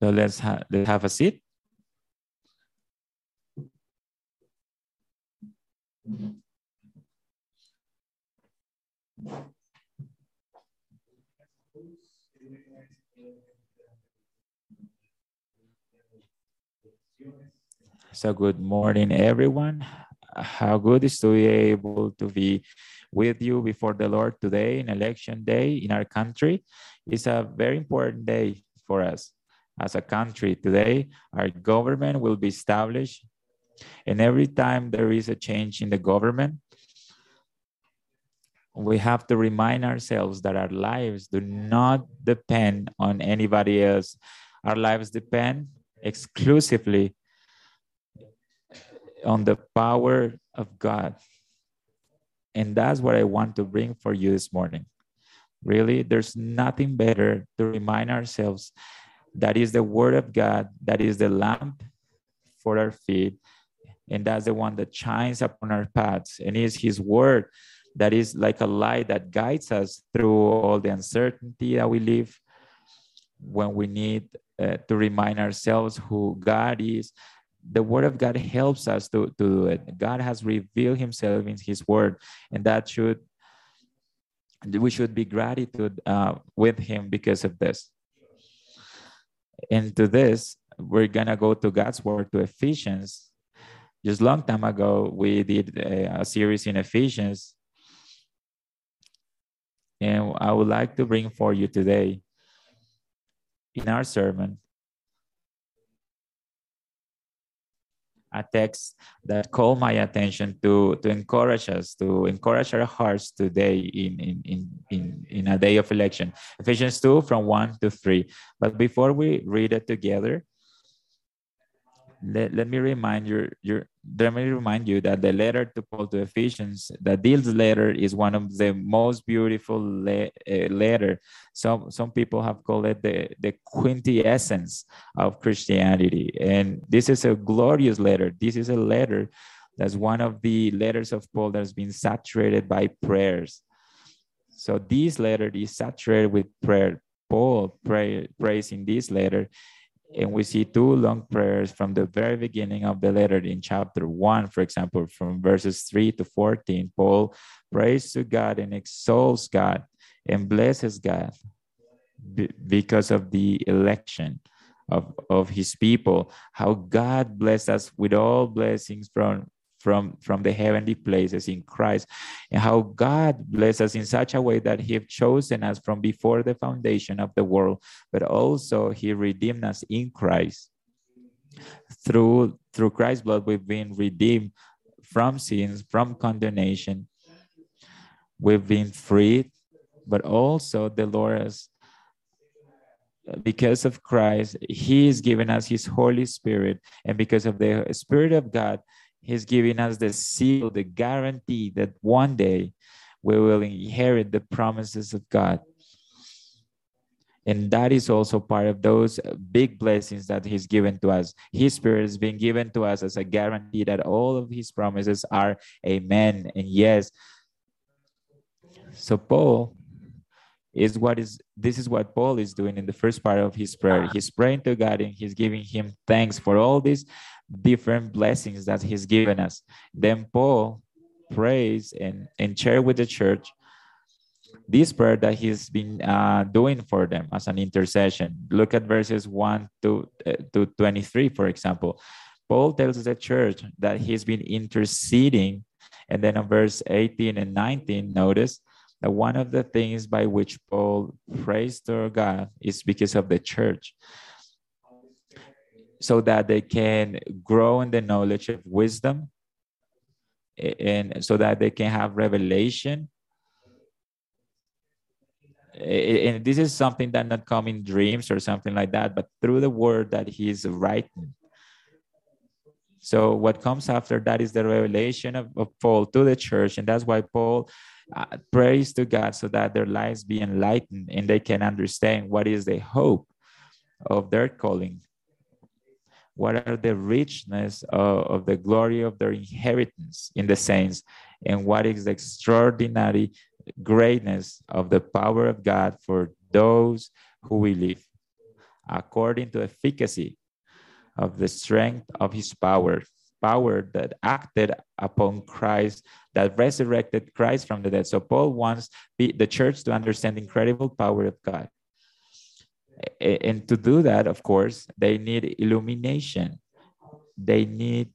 So let's, ha let's have a seat. So good morning, everyone. How good is to be able to be with you before the Lord today in election day in our country. It's a very important day for us as a country. Today, our government will be established. And every time there is a change in the government, we have to remind ourselves that our lives do not depend on anybody else. Our lives depend exclusively on the power of God. And that's what I want to bring for you this morning. Really, there's nothing better to remind ourselves that is the word of God, that is the lamp for our feet, and that's the one that shines upon our paths, and is his word that is like a light that guides us through all the uncertainty that we live when we need uh, to remind ourselves who God is. The word of God helps us to, to do it. God has revealed himself in his word, and that should we should be gratitude uh, with him because of this. And to this, we're gonna go to God's word to Ephesians. Just long time ago, we did a, a series in Ephesians and I would like to bring for you today in our sermon a text that called my attention to, to encourage us, to encourage our hearts today in, in, in, in, in a day of election. Ephesians 2 from 1 to 3. But before we read it together, let, let me remind you, your, let me remind you that the letter to Paul to Ephesians, the deals letter is one of the most beautiful le, uh, letter. Some some people have called it the, the quintessence of Christianity. And this is a glorious letter. This is a letter that's one of the letters of Paul that's been saturated by prayers. So this letter is saturated with prayer. Paul pray, prays in this letter and we see two long prayers from the very beginning of the letter in chapter 1 for example from verses 3 to 14 paul prays to god and exalts god and blesses god because of the election of, of his people how god blessed us with all blessings from from, from the heavenly places in Christ, and how God bless us in such a way that He have chosen us from before the foundation of the world, but also He redeemed us in Christ. Through through Christ's blood, we've been redeemed from sins, from condemnation. We've been freed, but also the Lord has because of Christ, He is giving us His Holy Spirit, and because of the Spirit of God, He's giving us the seal, the guarantee that one day we will inherit the promises of God. And that is also part of those big blessings that He's given to us. His Spirit has been given to us as a guarantee that all of His promises are amen and yes. So, Paul is what is this is what Paul is doing in the first part of his prayer. He's praying to God and he's giving him thanks for all these different blessings that he's given us. Then Paul prays and, and share with the church this prayer that he's been uh, doing for them as an intercession. Look at verses 1 to, uh, to 23, for example. Paul tells the church that he's been interceding. And then on verse 18 and 19, notice that one of the things by which Paul prays to God is because of the church. So that they can grow in the knowledge of wisdom and so that they can have revelation. And this is something that not come in dreams or something like that but through the word that he is writing so what comes after that is the revelation of, of paul to the church and that's why paul uh, prays to god so that their lives be enlightened and they can understand what is the hope of their calling what are the richness of, of the glory of their inheritance in the saints, and what is the extraordinary greatness of the power of God for those who believe. according to efficacy of the strength of his power, power that acted upon Christ, that resurrected Christ from the dead. So Paul wants the church to understand the incredible power of God. And to do that, of course, they need illumination. They need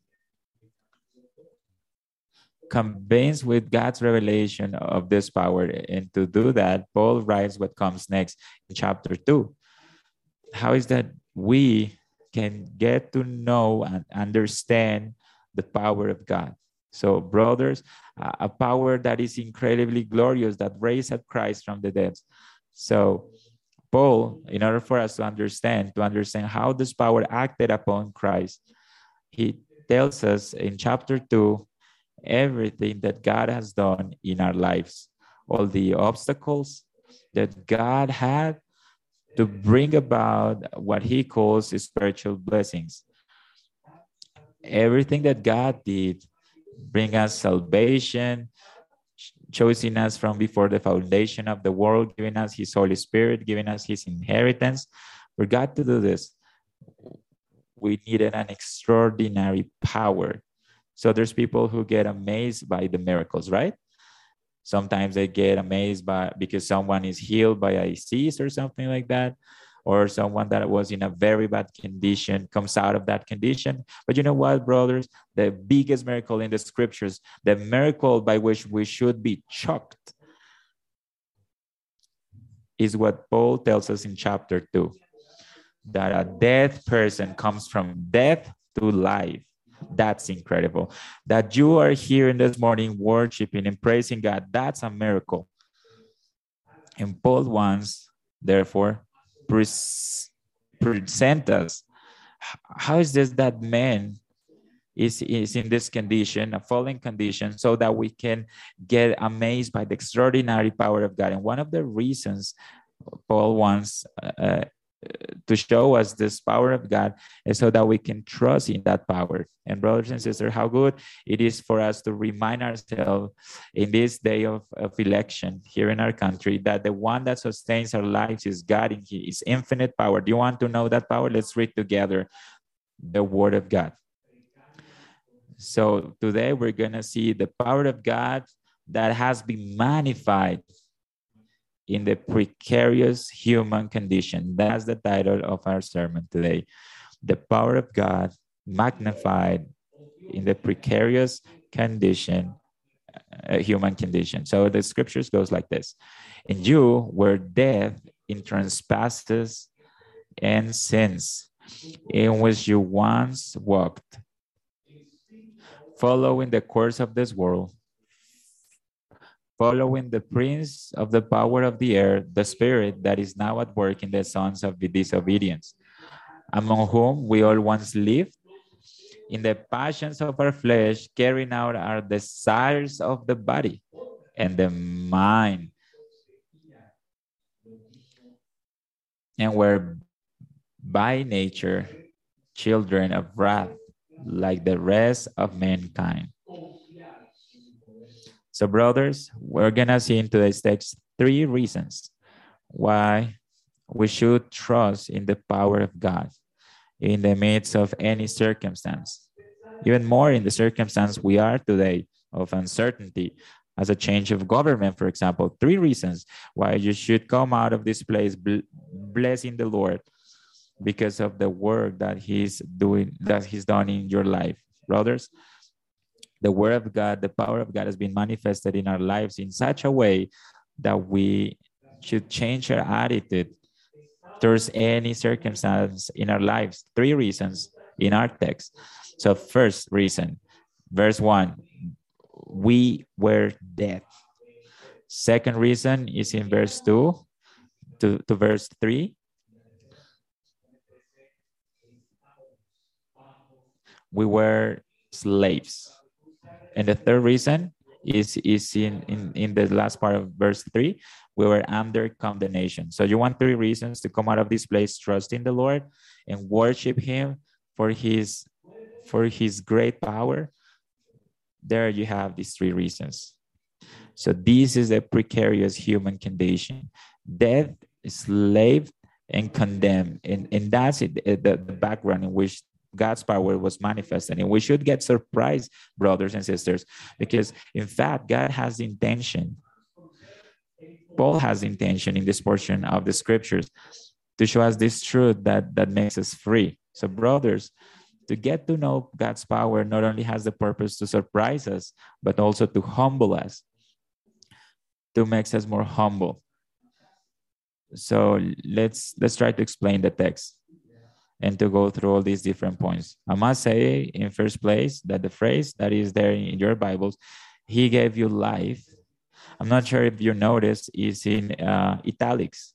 convinced with God's revelation of this power. And to do that, Paul writes what comes next in chapter 2. How is that we can get to know and understand the power of God? So, brothers, a power that is incredibly glorious that raised up Christ from the dead. So, Paul, in order for us to understand, to understand how this power acted upon Christ, he tells us in chapter 2 everything that God has done in our lives, all the obstacles that God had to bring about what he calls spiritual blessings. Everything that God did bring us salvation, choosing us from before the foundation of the world, giving us his Holy Spirit, giving us his inheritance. For God to do this, we needed an extraordinary power so there's people who get amazed by the miracles, right? Sometimes they get amazed by because someone is healed by a disease or something like that, or someone that was in a very bad condition comes out of that condition. But you know what, brothers? The biggest miracle in the scriptures, the miracle by which we should be shocked, is what Paul tells us in chapter 2 that a dead person comes from death to life. That's incredible. That you are here in this morning worshiping and praising God, that's a miracle. And Paul wants, therefore, present us. How is this that man is, is in this condition, a fallen condition, so that we can get amazed by the extraordinary power of God? And one of the reasons Paul wants uh, to show us this power of God so that we can trust in that power. And brothers and sisters, how good it is for us to remind ourselves in this day of, of election here in our country that the one that sustains our lives is God in his infinite power. Do you want to know that power? Let's read together the word of God. So today we're going to see the power of God that has been magnified in the precarious human condition. That's the title of our sermon today. The power of God magnified in the precarious condition, uh, human condition. So the scriptures goes like this. And you were dead in trespasses and sins in which you once walked, following the course of this world following the prince of the power of the air, the spirit that is now at work in the sons of disobedience, among whom we all once lived in the passions of our flesh, carrying out our desires of the body and the mind. And were by nature children of wrath, like the rest of mankind. So, brothers, we're gonna see in today's text three reasons why we should trust in the power of God in the midst of any circumstance. Even more in the circumstance we are today of uncertainty, as a change of government, for example. Three reasons why you should come out of this place blessing the Lord because of the work that He's doing, that He's done in your life, brothers the word of God, the power of God has been manifested in our lives in such a way that we should change our attitude towards any circumstance in our lives. Three reasons in our text. So, first reason, verse one, we were dead. Second reason is in verse two to, to verse three. We were slaves. And the third reason is, is in, in, in the last part of verse 3 we were under condemnation. So you want three reasons to come out of this place, trust in the Lord and worship Him for His for His great power. There you have these three reasons. So this is a precarious human condition. Death, slave, and condemned. And, and that's it, the, the background in which God's power was manifested. And we should get surprised, brothers and sisters, because in fact, God has intention. Paul has intention in this portion of the scriptures to show us this truth that, that makes us free. So, brothers, to get to know God's power not only has the purpose to surprise us, but also to humble us, to make us more humble. So let's let's try to explain the text and to go through all these different points. I must say, in first place, that the phrase that is there in your Bibles, "He gave you life." I'm not sure if you noticed, is in uh, italics.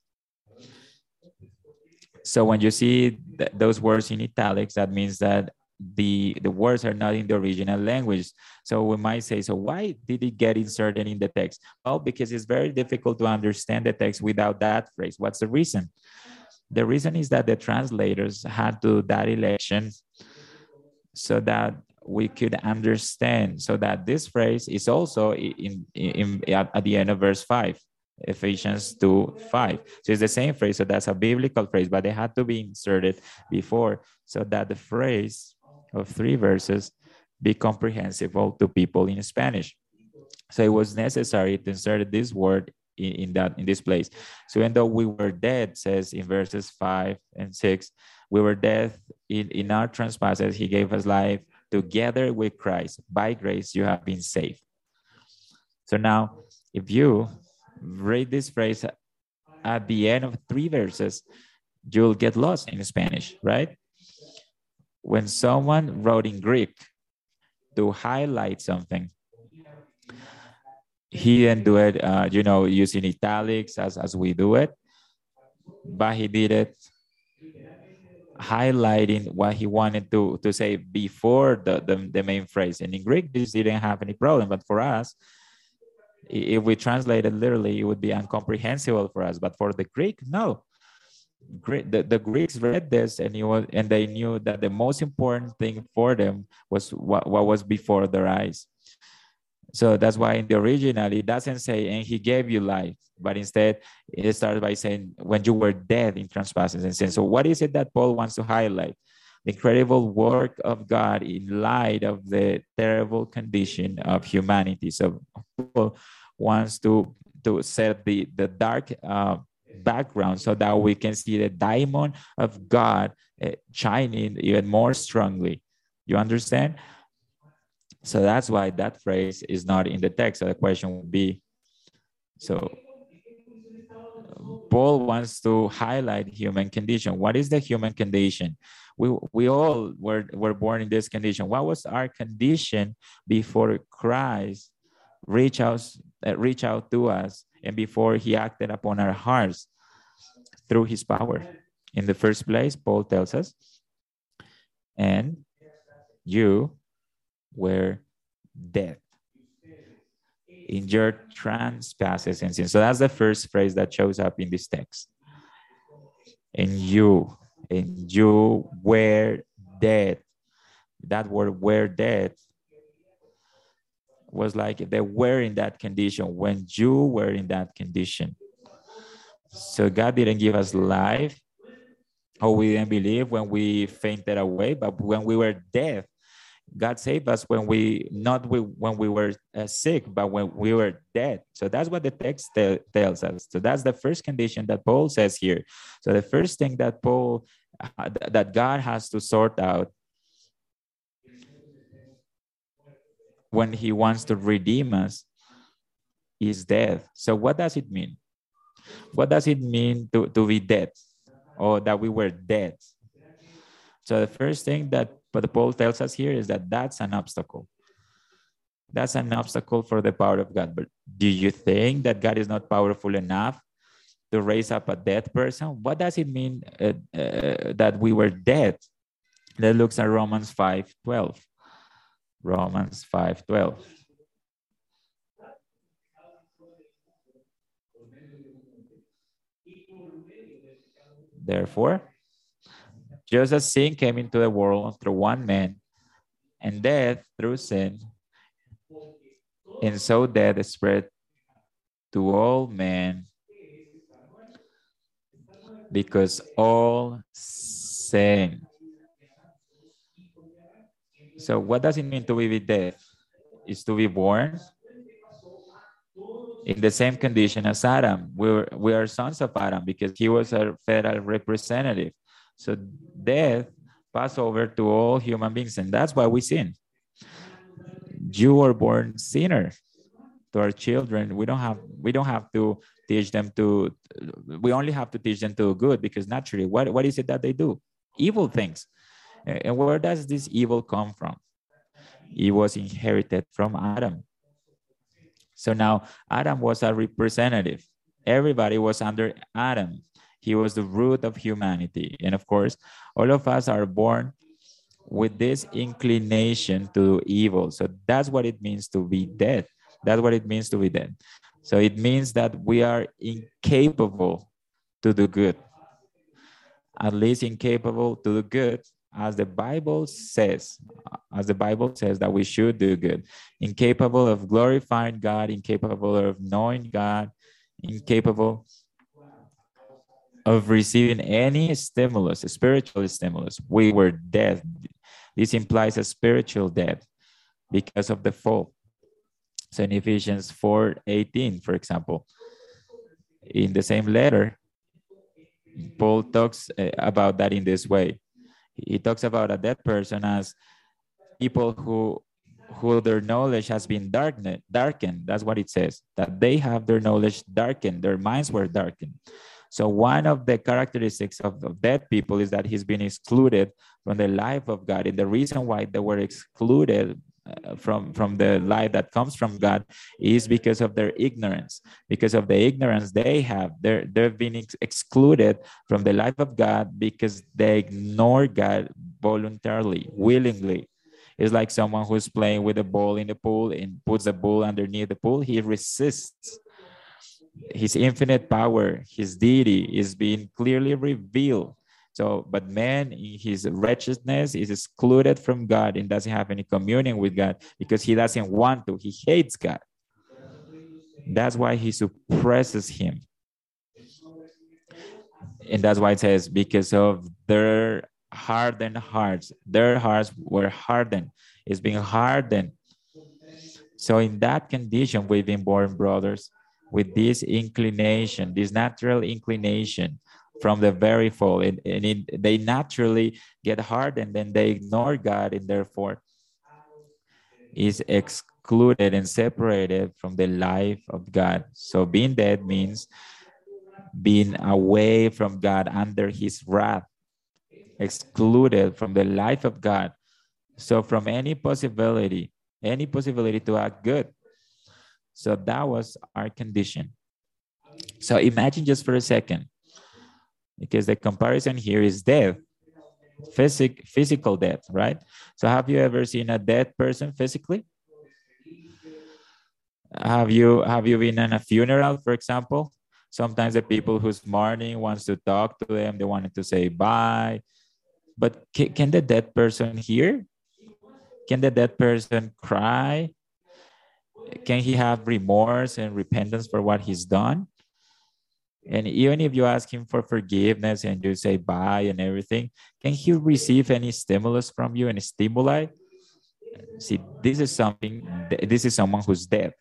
So when you see th those words in italics, that means that the the words are not in the original language so we might say so why did it get inserted in the text well because it's very difficult to understand the text without that phrase what's the reason the reason is that the translators had to that election so that we could understand so that this phrase is also in, in, in at, at the end of verse 5 Ephesians 2 5. So it's the same phrase. So that's a biblical phrase, but they had to be inserted before so that the phrase of three verses be comprehensible to people in Spanish. So it was necessary to insert this word in, in, that in this place. So even though we were dead, says in verses five and six, we were dead in, in our trespasses, he gave us life together with Christ. By grace you have been saved. So now if you read this phrase at the end of three verses, you'll get lost in Spanish, right? when someone wrote in Greek to highlight something, he didn't do it, uh, you know, using italics as, as we do it, but he did it highlighting what he wanted to, to say before the, the, the main phrase. And in Greek, this didn't have any problem, but for us, if we translate it literally, it would be incomprehensible for us. But for the Greek, no the, the Greeks read this and, was, and they knew that the most important thing for them was what, what was before their eyes. So that's why in the original, it doesn't say, and he gave you life, but instead it starts by saying, when you were dead in trespasses and sins. So, what is it that Paul wants to highlight? The incredible work of God in light of the terrible condition of humanity. So, Paul wants to, to set the, the dark uh, background so that we can see the diamond of God uh, shining even more strongly. You understand? So that's why that phrase is not in the text. So the question would be so Paul wants to highlight human condition. What is the human condition? We, we all were, were born in this condition. What was our condition before Christ reach out, uh, reach out to us and before he acted upon our hearts through his power. In the first place, Paul tells us, and you were dead in your trespasses and sins. So that's the first phrase that shows up in this text. And you, and you were dead. That word were dead was like they were in that condition when you were in that condition. So God didn't give us life, or we didn't believe when we fainted away, but when we were dead, God saved us when we not we, when we were uh, sick, but when we were dead. So that's what the text te- tells us. So that's the first condition that Paul says here. So the first thing that Paul uh, that God has to sort out when he wants to redeem us is death. So what does it mean? What does it mean to, to be dead or that we were dead? So the first thing that but the Paul tells us here is that that's an obstacle. That's an obstacle for the power of God. But do you think that God is not powerful enough to raise up a dead person? What does it mean uh, uh, that we were dead? That looks at Romans 5 12. Romans 5:12. Therefore, just as sin came into the world through one man, and death through sin, and so death spread to all men because all sin. So what does it mean to be dead? Is to be born in the same condition as Adam. We're, we are sons of Adam because he was a federal representative. So death passed over to all human beings, and that's why we sin. You were born sinner to our children. We don't have we don't have to teach them to we only have to teach them to good because naturally what, what is it that they do? Evil things. And where does this evil come from? It was inherited from Adam. So now Adam was a representative. Everybody was under Adam. He was the root of humanity. And of course, all of us are born with this inclination to evil. So that's what it means to be dead. That's what it means to be dead. So it means that we are incapable to do good. At least incapable to do good as the Bible says, as the Bible says that we should do good, incapable of glorifying God, incapable of knowing God, incapable of receiving any stimulus, a spiritual stimulus. We were dead. This implies a spiritual death because of the fall. So in Ephesians 4 18, for example, in the same letter, Paul talks eh, about that in this way he talks about a dead person as people who who their knowledge has been darkened darkened that's what it says that they have their knowledge darkened their minds were darkened so one of the characteristics of, of dead people is that he's been excluded from the life of god and the reason why they were excluded uh, from from the life that comes from God is because of their ignorance. Because of the ignorance they have, they're they've been ex- excluded from the life of God because they ignore God voluntarily, willingly. It's like someone who's playing with a ball in the pool and puts the ball underneath the pool. He resists. His infinite power, his deity is being clearly revealed so, but man in his wretchedness is excluded from God and doesn't have any communion with God because he doesn't want to. He hates God. That's why he suppresses him. And that's why it says, because of their hardened hearts, their hearts were hardened. It's being hardened. So, in that condition, we've been born brothers with this inclination, this natural inclination from the very fall. And, and it, they naturally get hard and then they ignore god and therefore is excluded and separated from the life of god. So being dead means being away from god under his wrath excluded from the life of god. So from any possibility any possibility to act good so that was our condition so imagine just for a second because the comparison here is death, physic, physical death, right? So have you ever seen a dead person physically? Have you have you been in a funeral, for example? Sometimes the people who's mourning wants to talk to them, they wanted to say bye. But can, can the dead person hear? Can the dead person cry? Can he have remorse and repentance for what he's done? And even if you ask him for forgiveness and you say bye and everything, can he receive any stimulus from you and stimuli? See, this is something, this is someone who's dead.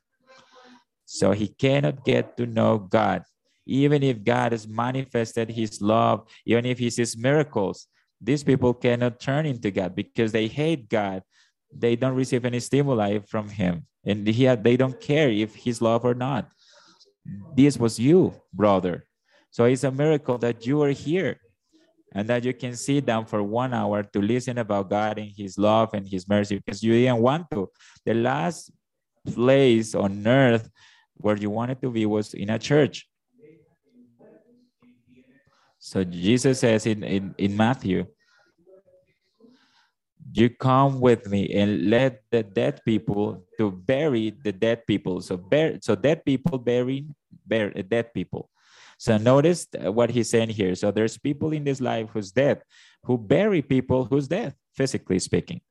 So he cannot get to know God. Even if God has manifested his love, even if he sees miracles, these people cannot turn into God because they hate God. They don't receive any stimuli from him. And he, had, they don't care if he's love or not this was you, brother. So it's a miracle that you are here and that you can sit down for one hour to listen about God and his love and his mercy because you didn't want to. The last place on earth where you wanted to be was in a church. So Jesus says in, in, in Matthew, you come with me and let the dead people to bury the dead people. So bear, so dead people burying bear, uh, dead people. So notice what he's saying here. So there's people in this life who's dead, who bury people who's dead, physically speaking.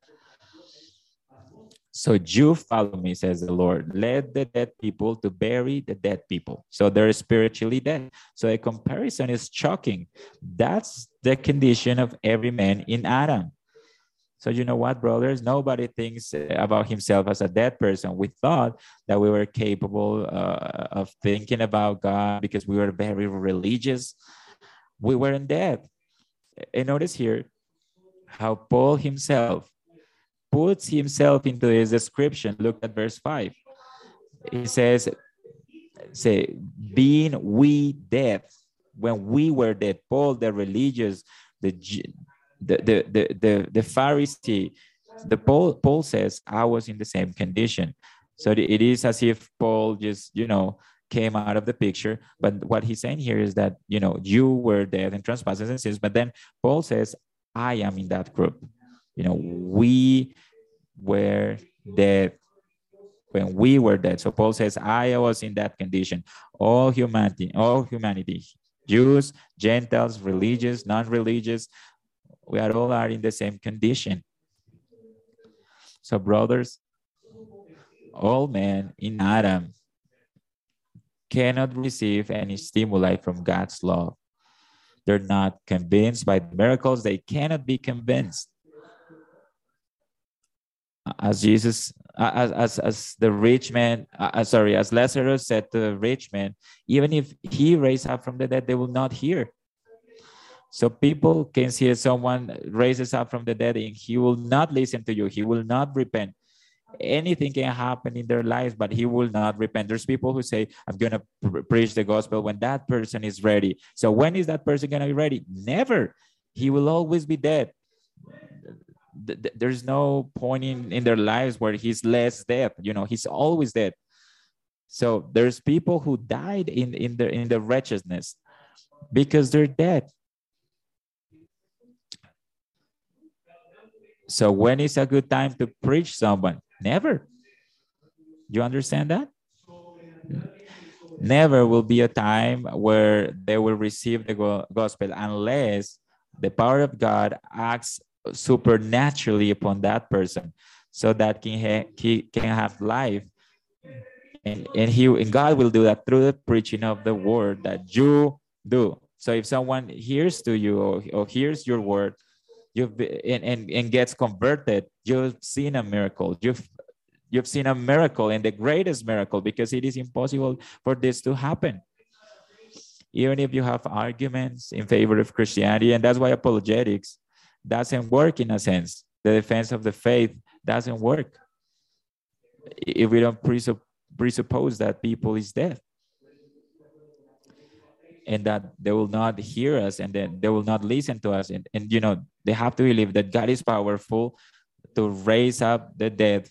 So you follow me, says the Lord. Let the dead people to bury the dead people. So they're spiritually dead. So a comparison is shocking. That's the condition of every man in Adam. So you know what, brothers? Nobody thinks about himself as a dead person. We thought that we were capable uh, of thinking about God because we were very religious. We weren't dead. And notice here how Paul himself puts himself into his description. Look at verse 5. He says, say, being we dead, when we were dead, Paul, the religious, the the the the the, the Pharisee, the Paul Paul says, I was in the same condition. So it is as if Paul just, you know, came out of the picture. But what he's saying here is that, you know, you were dead in trespasses and sins. But then Paul says, I am in that group. You know, we were dead when we were dead. So Paul says, I was in that condition. All humanity, all humanity, Jews, Gentiles, religious, non-religious, we are all are in the same condition. So brothers, all men in Adam cannot receive any stimuli from God's love. They're not convinced by the miracles. They cannot be convinced. As Jesus, as, as, as the rich man, uh, sorry, as Lazarus said to the rich man, even if he raised up from the dead, they will not hear. So people can see someone raises up from the dead and he will not listen to you. He will not repent anything can happen in their lives, but he will not repent. There's people who say, I'm going to pr- preach the gospel when that person is ready. So when is that person going to be ready? Never. He will always be dead. There's no point in, in their lives where he's less dead. You know, he's always dead. So there's people who died in, in the in the wretchedness because they're dead. So when is a good time to preach someone? Never. You understand that? Never will be a time where they will receive the gospel unless the power of God acts supernaturally upon that person so that he, he can have life. And, and, he, and God will do that through the preaching of the word that you do. So if someone hears to you or, or hears your word, you've been, and, and, and gets converted, you've seen a miracle. You've you've seen a miracle and the greatest miracle because it is impossible for this to happen. Even if you have arguments in favor of Christianity, and that's why apologetics doesn't work in a sense. The defense of the faith doesn't work if we don't presuppose that people is dead and that they will not hear us and then they will not listen to us and, and you know they have to believe that god is powerful to raise up the dead.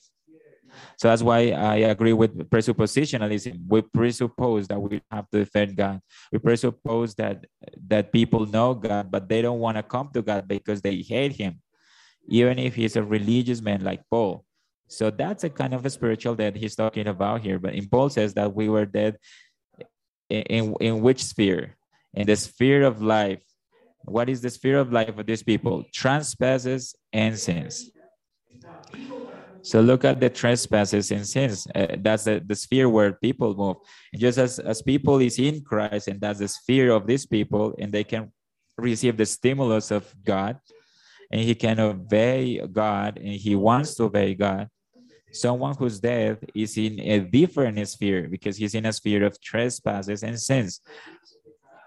So that's why i agree with presuppositionalism. We presuppose that we have to defend god. We presuppose that that people know god but they don't want to come to god because they hate him even if he's a religious man like paul. So that's a kind of a spiritual death he's talking about here. But in paul says that we were dead in, in which sphere? In the sphere of life. What is the sphere of life of these people? Trespasses and sins. So look at the trespasses and sins. Uh, that's the, the sphere where people move. Just as, as people is in Christ, and that's the sphere of these people, and they can receive the stimulus of God, and he can obey God, and he wants to obey God someone whose death is in a different sphere because he's in a sphere of trespasses and sins.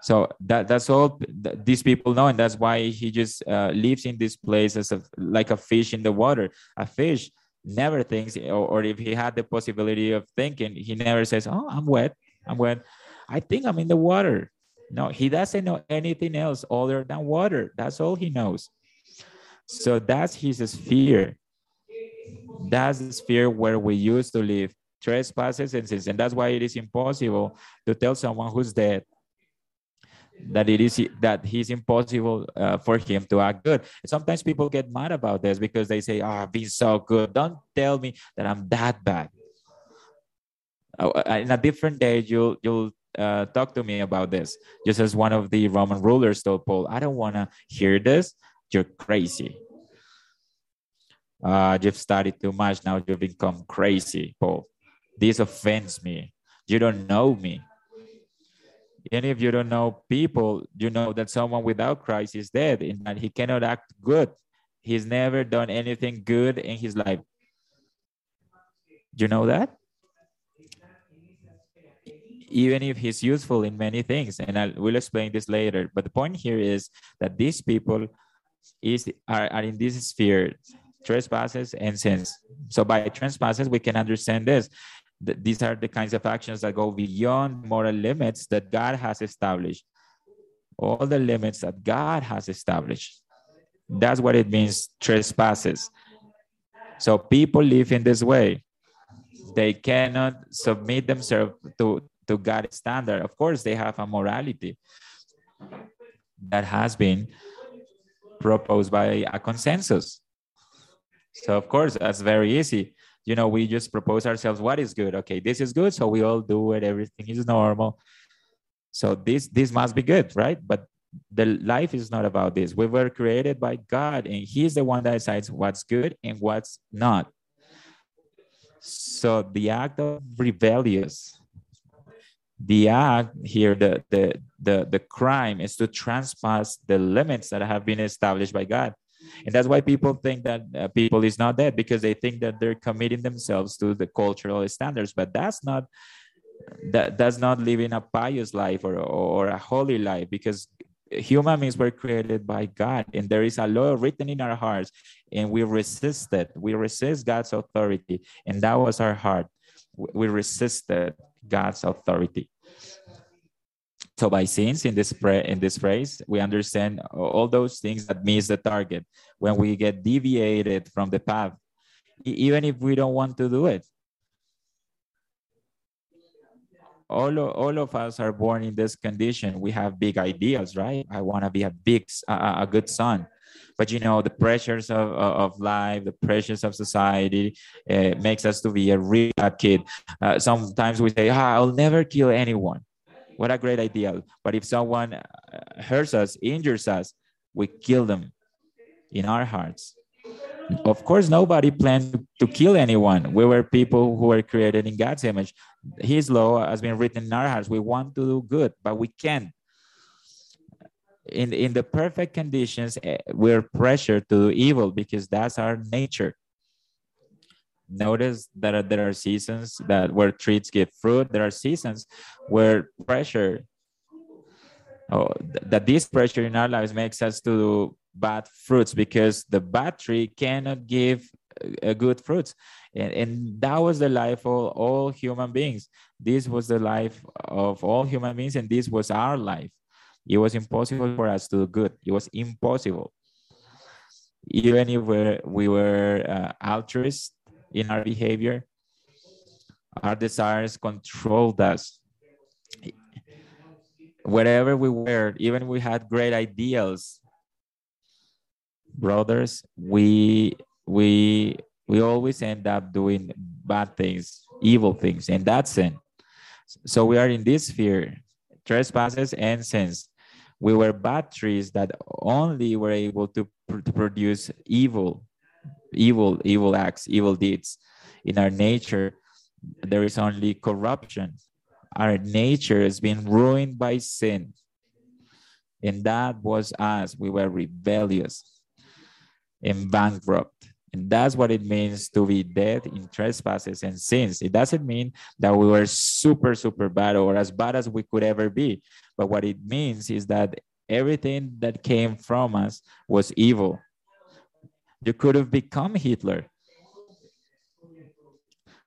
So that that's all these people know, and that's why he just uh, lives in this place as a, like a fish in the water. A fish never thinks, or, or if he had the possibility of thinking, he never says, "Oh, I'm wet. I'm wet. I think I'm in the water." No, he doesn't know anything else other than water. That's all he knows. So that's his sphere. That's the sphere where we used to live, trespasses and sins. And that's why it is impossible to tell someone who's dead that it is that he's impossible uh, for him to act good. sometimes people get mad about this because they say, "Oh, I've been so good. Don't tell me that I'm that bad." Uh, uh, in a different day, you'll you'll uh, talk to me about this. Just as one of the Roman rulers told Paul, "I don't want to hear this. You're crazy." uh, you've studied too much. Now you've become crazy, Paul. This offends me. You don't know me. And if you don't know people, you know that someone without Christ is dead and that he cannot act good. He's never done anything good in his life. You know that? Even if he's useful in many things, and I will explain this later. But the point here is that these people is are, are in this sphere, trespasses and sins. So by trespasses, we can understand this. That these are the kinds of actions that go beyond moral limits that God has established. All the limits that God has established. That's what it means, trespasses. So people live in this way. They cannot submit themselves to, to God's standard. Of course, they have a morality that has been proposed by a consensus. So of course, that's very easy. You know, we just propose ourselves what is good. Okay, this is good, so we all do it. Everything is normal. So this this must be good, right? But the life is not about this. We were created by God, and He's the one that decides what's good and what's not. So the act of rebellious, the act here, the the the the crime is to transpass the limits that have been established by God, and that's why people think that uh, people is not dead because they think that they're committing themselves to the cultural standards, but that's not that that's not living a pious life or, or a holy life because human beings were created by God, and there is a law written in our hearts, and we resist it. We resist God's authority, and that was our heart. We resisted God's authority. So by sins in this in this phrase, we understand all those things that miss the target when we get deviated from the path, even if we don't want to do it all of, all of us are born in this condition. We have big ideals, right? I want to be a big, a, a good son. But you know, the pressures of, of life, the pressures of society uh, makes us to be a real bad kid. Uh, sometimes we say, ah, I'll never kill anyone. What a great idea. But if someone uh, hurts us, injures us, we kill them in our hearts. Of course, nobody planned to kill anyone. We were people who were created in God's image. His law has been written in our hearts. We want to do good, but we can't. In, in the perfect conditions, eh, we're pressured to do evil because that's our nature. Notice that there are seasons that where trees give fruit. There are seasons where pressure, oh, that this pressure in our lives makes us to do bad fruits because the bad tree cannot give a good fruits. And, and that was the life of all human beings. This was the life of all human beings and this was our life. It was impossible for us to do good. It was impossible. Even if we're, we were uh, altruist in our behavior our desires controlled us wherever we were even we had great ideals brothers, we we we always end up doing bad things, evil things, and that's sin. So we are in this sphere, trespasses and sins. We were bad trees that only were able to, pr to produce evil, evil, evil acts, evil deeds. In our nature, there is only corruption. Our nature has been ruined by sin. And that was us. We were rebellious and bankrupt. And that's what it means to be dead in trespasses and sins. It doesn't mean that we were super, super bad or as bad as we could ever be. But what it means is that everything that came from us was evil. You could have become Hitler.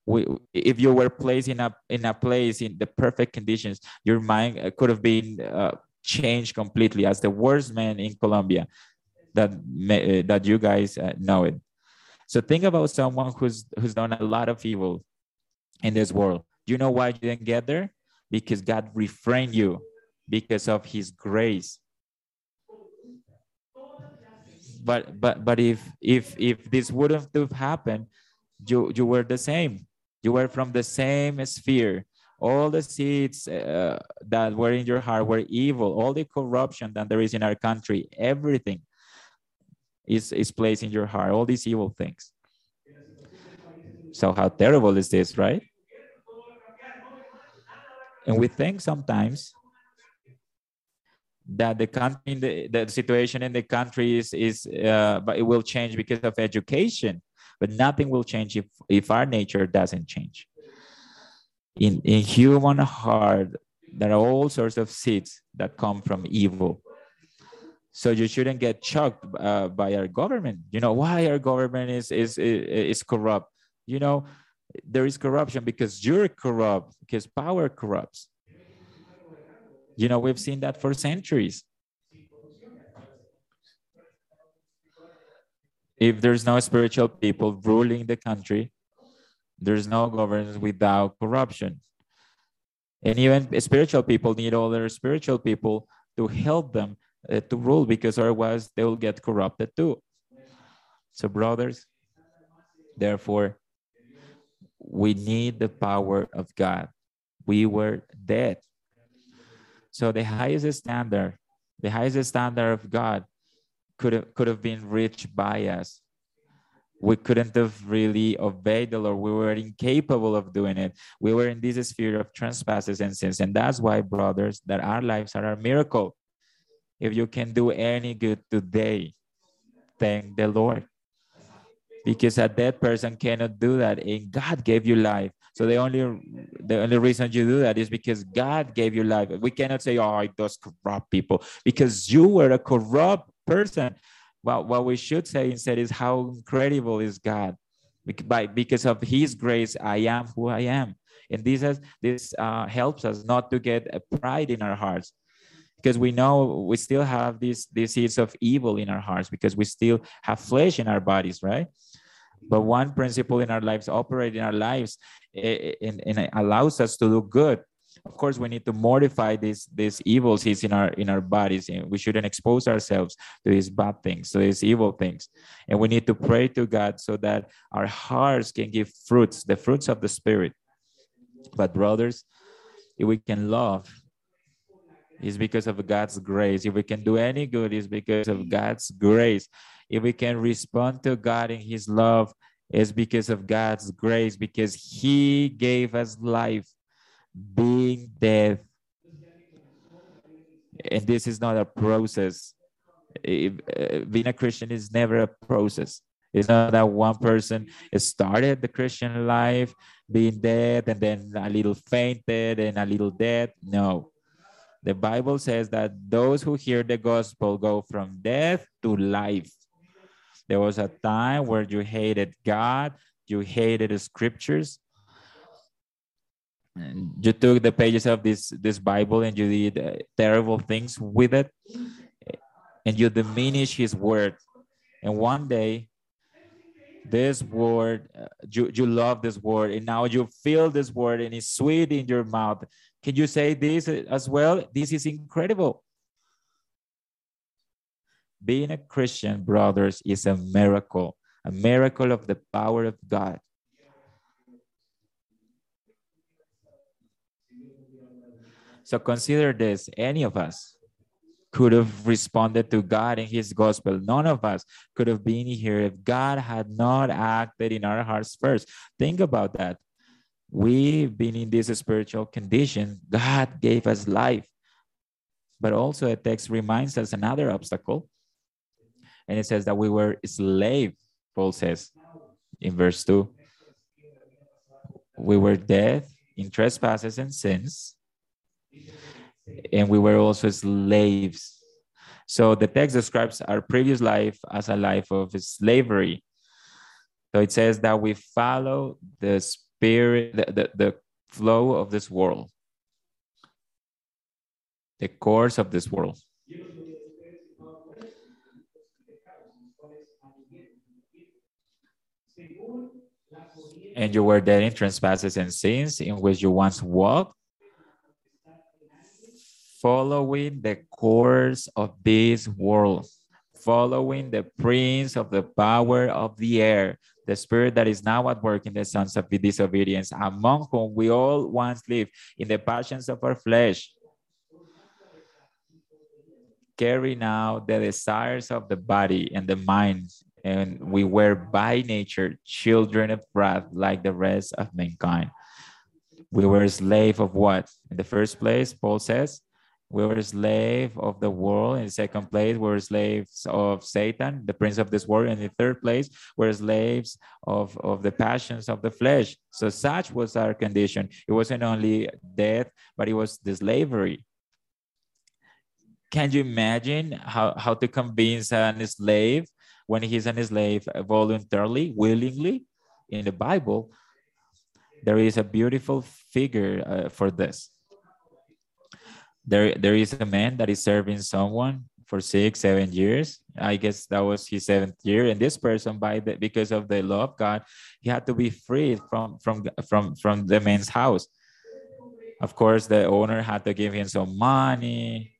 We, if you were placed in a in a place in the perfect conditions, your mind could have been uh, changed completely as the worst man in Colombia that uh, that you guys uh, know it. So think about someone who's who's done a lot of evil in this world. Do you know why you didn't get there? Because God refrained you because of His grace. But but but if if if this wouldn't have happened, you you were the same. You were from the same sphere. All the seeds uh, that were in your heart were evil. All the corruption that there is in our country, everything is, is placed in your heart, all these evil things. So how terrible is this, right? And we think sometimes that the country, the, the situation in the country is, is uh, but it will change because of education, but nothing will change if, if our nature doesn't change. In, in human heart, there are all sorts of seeds that come from evil. So you shouldn't get shocked uh, by our government. You know why our government is is is corrupt. You know there is corruption because you're corrupt because power corrupts. You know we've seen that for centuries. If there's no spiritual people ruling the country, there's no governance without corruption. And even spiritual people need other spiritual people to help them uh, to rule because otherwise they will get corrupted too. So, brothers, therefore, we need the power of God. We were dead. So, the highest standard, the highest standard of God could have, could have been reached by us we couldn't have really obeyed the Lord. We were incapable of doing it. We were in this sphere of trespasses and sins. And that's why, brothers, that our lives are a miracle. If you can do any good today, thank the Lord. Because a dead person cannot do that. And God gave you life. So the only the only reason you do that is because God gave you life. We cannot say, oh, does corrupt people, because you were a corrupt person well, what we should say instead is how incredible is God. By, because of his grace, I am who I am. And this, has, this uh, helps us not to get a pride in our hearts because we know we still have these, these seeds of evil in our hearts because we still have flesh in our bodies, right? But one principle in our lives, operate in our lives, eh, eh, and, and it allows us to do good. Of course we need to mortify these these evil seeds in our in our bodies and we shouldn't expose ourselves to these bad things to these evil things. And we need to pray to god so that our hearts can give fruits the fruits of the spirit. But brothers if we can love is because of god's grace. If we can do any good is because of god's grace if we can respond to god in his love it's because of god's grace because he gave us life being dead. And this is not a process. If, uh, being a Christian is never a process. It's not that one person started the Christian life being dead and then a little fainted and a little dead. No. The Bible says that those who hear the gospel go from death to life. There was a time where you hated God, you hated the scriptures, And you took the pages of this this bible and you did uh, terrible things with it and you diminish his word. And one day this word uh, you, you love this word and now you feel this word and it's sweet in your mouth. Can you say this as well? This is incredible being a christian brothers is a miracle a miracle of the power of god So consider this any of us could have responded to God in his gospel. None of us could have been here if God had not acted in our hearts first. Think about that. We've been in this spiritual condition. God gave us life. But also, a text reminds us another obstacle. And it says that we were slave, Paul says in verse 2. We were dead in trespasses and sins and we were also slaves. So the text describes our previous life as a life of slavery. So it says that we follow the spirit, the, the, the flow of this world, the course of this world. And you were dead in trespasses and sins in which you once walked following the course of this world, following the prince of the power of the air, the spirit that is now at work in the sons of disobedience, among whom we all once lived in the passions of our flesh. carrying out the desires of the body and the mind and we were by nature children of wrath like the rest of mankind. We were slave of what? In the first place, Paul says, we were slave of the world. In the second place, we were slaves of Satan, the prince of this world. And in third place, we're slaves of, of the passions of the flesh. So such was our condition. It wasn't only death, but it was the slavery. Can you imagine how, how to convince an slave when he's an slave voluntarily, willingly? In the Bible, there is a beautiful figure uh, for this. There there is a man that is serving someone for six seven years. I guess that was his seventh year. And this person by the because of the law of god he had to be freed from from from from the man's house. Of course the owner had to give him some money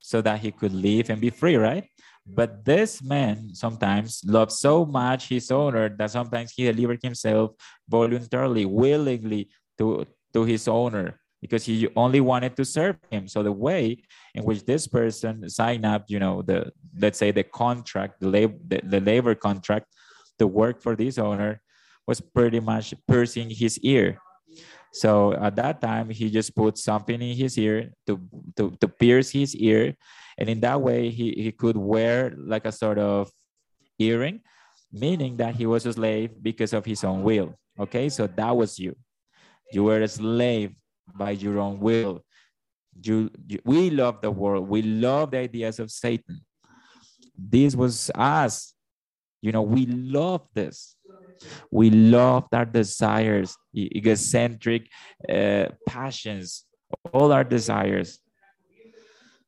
so that he could leave and be free right but this man sometimes loved so much his owner that sometimes he delivered himself voluntarily willingly to to his owner because he only wanted to serve him. So the way in which this person signed up, you know, the let's say the contract, the labor, the, the labor contract to work for this owner was pretty much piercing his ear. So at that time, he just put something in his ear to, to, to pierce his ear. And in that way, he, he could wear like a sort of earring, meaning that he was a slave because of his own will. Okay, so that was you. You were a slave by your own will. You, you, we love the world. We love the ideas of Satan. This was us. You know, we love this. We loved our desires, egocentric uh, passions, all our desires.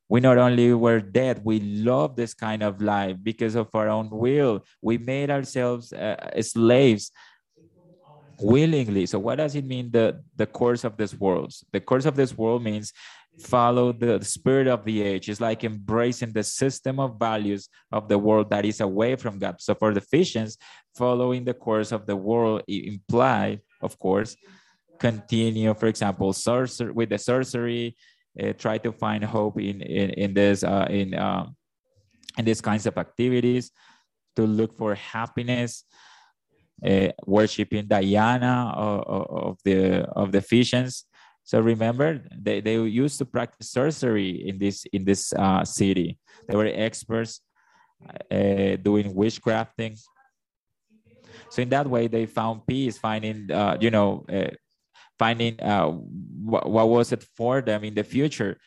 We not only were dead, we love this kind of life because of our own will. We made ourselves uh, slaves willingly. So what does it mean the the course of this world? The course of this world means follow the spirit of the age. It's like embracing the system of values of the world that is away from God. So for the Ephesians, following the course of the world imply, of course, continue, for example, sorcery with the sorcery, uh, try to find hope in in, in this uh, in um, in these kinds of activities to look for happiness uh, worshiping Diana of, of, the of the Ephesians. So remember, they, they used to practice sorcery in this in this uh, city. They were experts uh, doing witchcrafting. So in that way, they found peace, finding uh, you know finding uh, what, what was it for them in the future.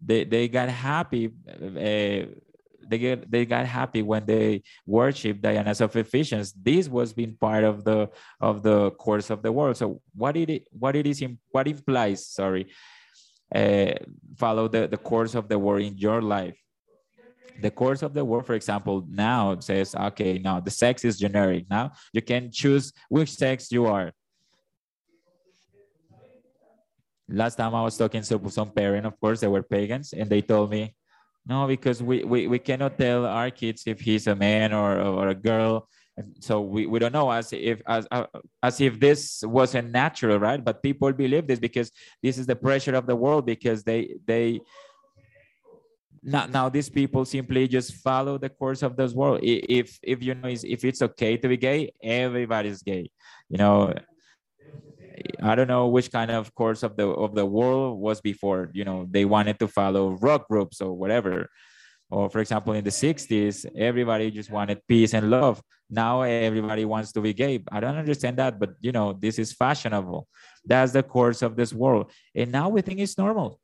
They they got happy uh, they get they got happy when they worship Diana of Ephesians. This was being part of the of the course of the world. So what it what it is what implies, sorry, uh, follow the, the course of the world in your life. The course of the world, for example, now says, okay, now the sex is generic. Now you can choose which sex you are. Last time I was talking to some parent, of course, they were pagans, and they told me, no, because we, we, we cannot tell our kids if he's a man or, or a girl. So we, we don't know as if as, as if this wasn't natural, right? But people believe this because this is the pressure of the world because they they now, now these people simply just follow the course of this world. If if you know if it's okay to be gay, everybody's gay. You know, I don't know which kind of course of the of the world was before. You know, they wanted to follow rock groups or whatever. Or for example, in the 60s, everybody just wanted peace and love. Now everybody wants to be gay. I don't understand that, but you know, this is fashionable. That's the course of this world. And now we think it's normal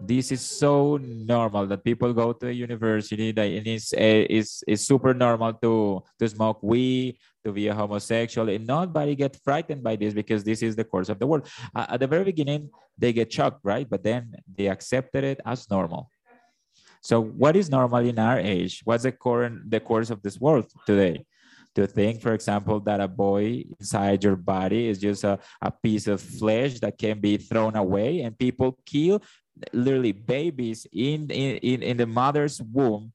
this is so normal that people go to a university that it is uh, is is super normal to to smoke weed to be a homosexual and nobody get frightened by this because this is the course of the world. Uh, at the very beginning they get shocked right? But then they accepted it as normal. So what is normal in our age? What's the current the course of this world today? To think, for example, that a boy inside your body is just a, a piece of flesh that can be thrown away and people kill literally babies in, in, in the mother's womb,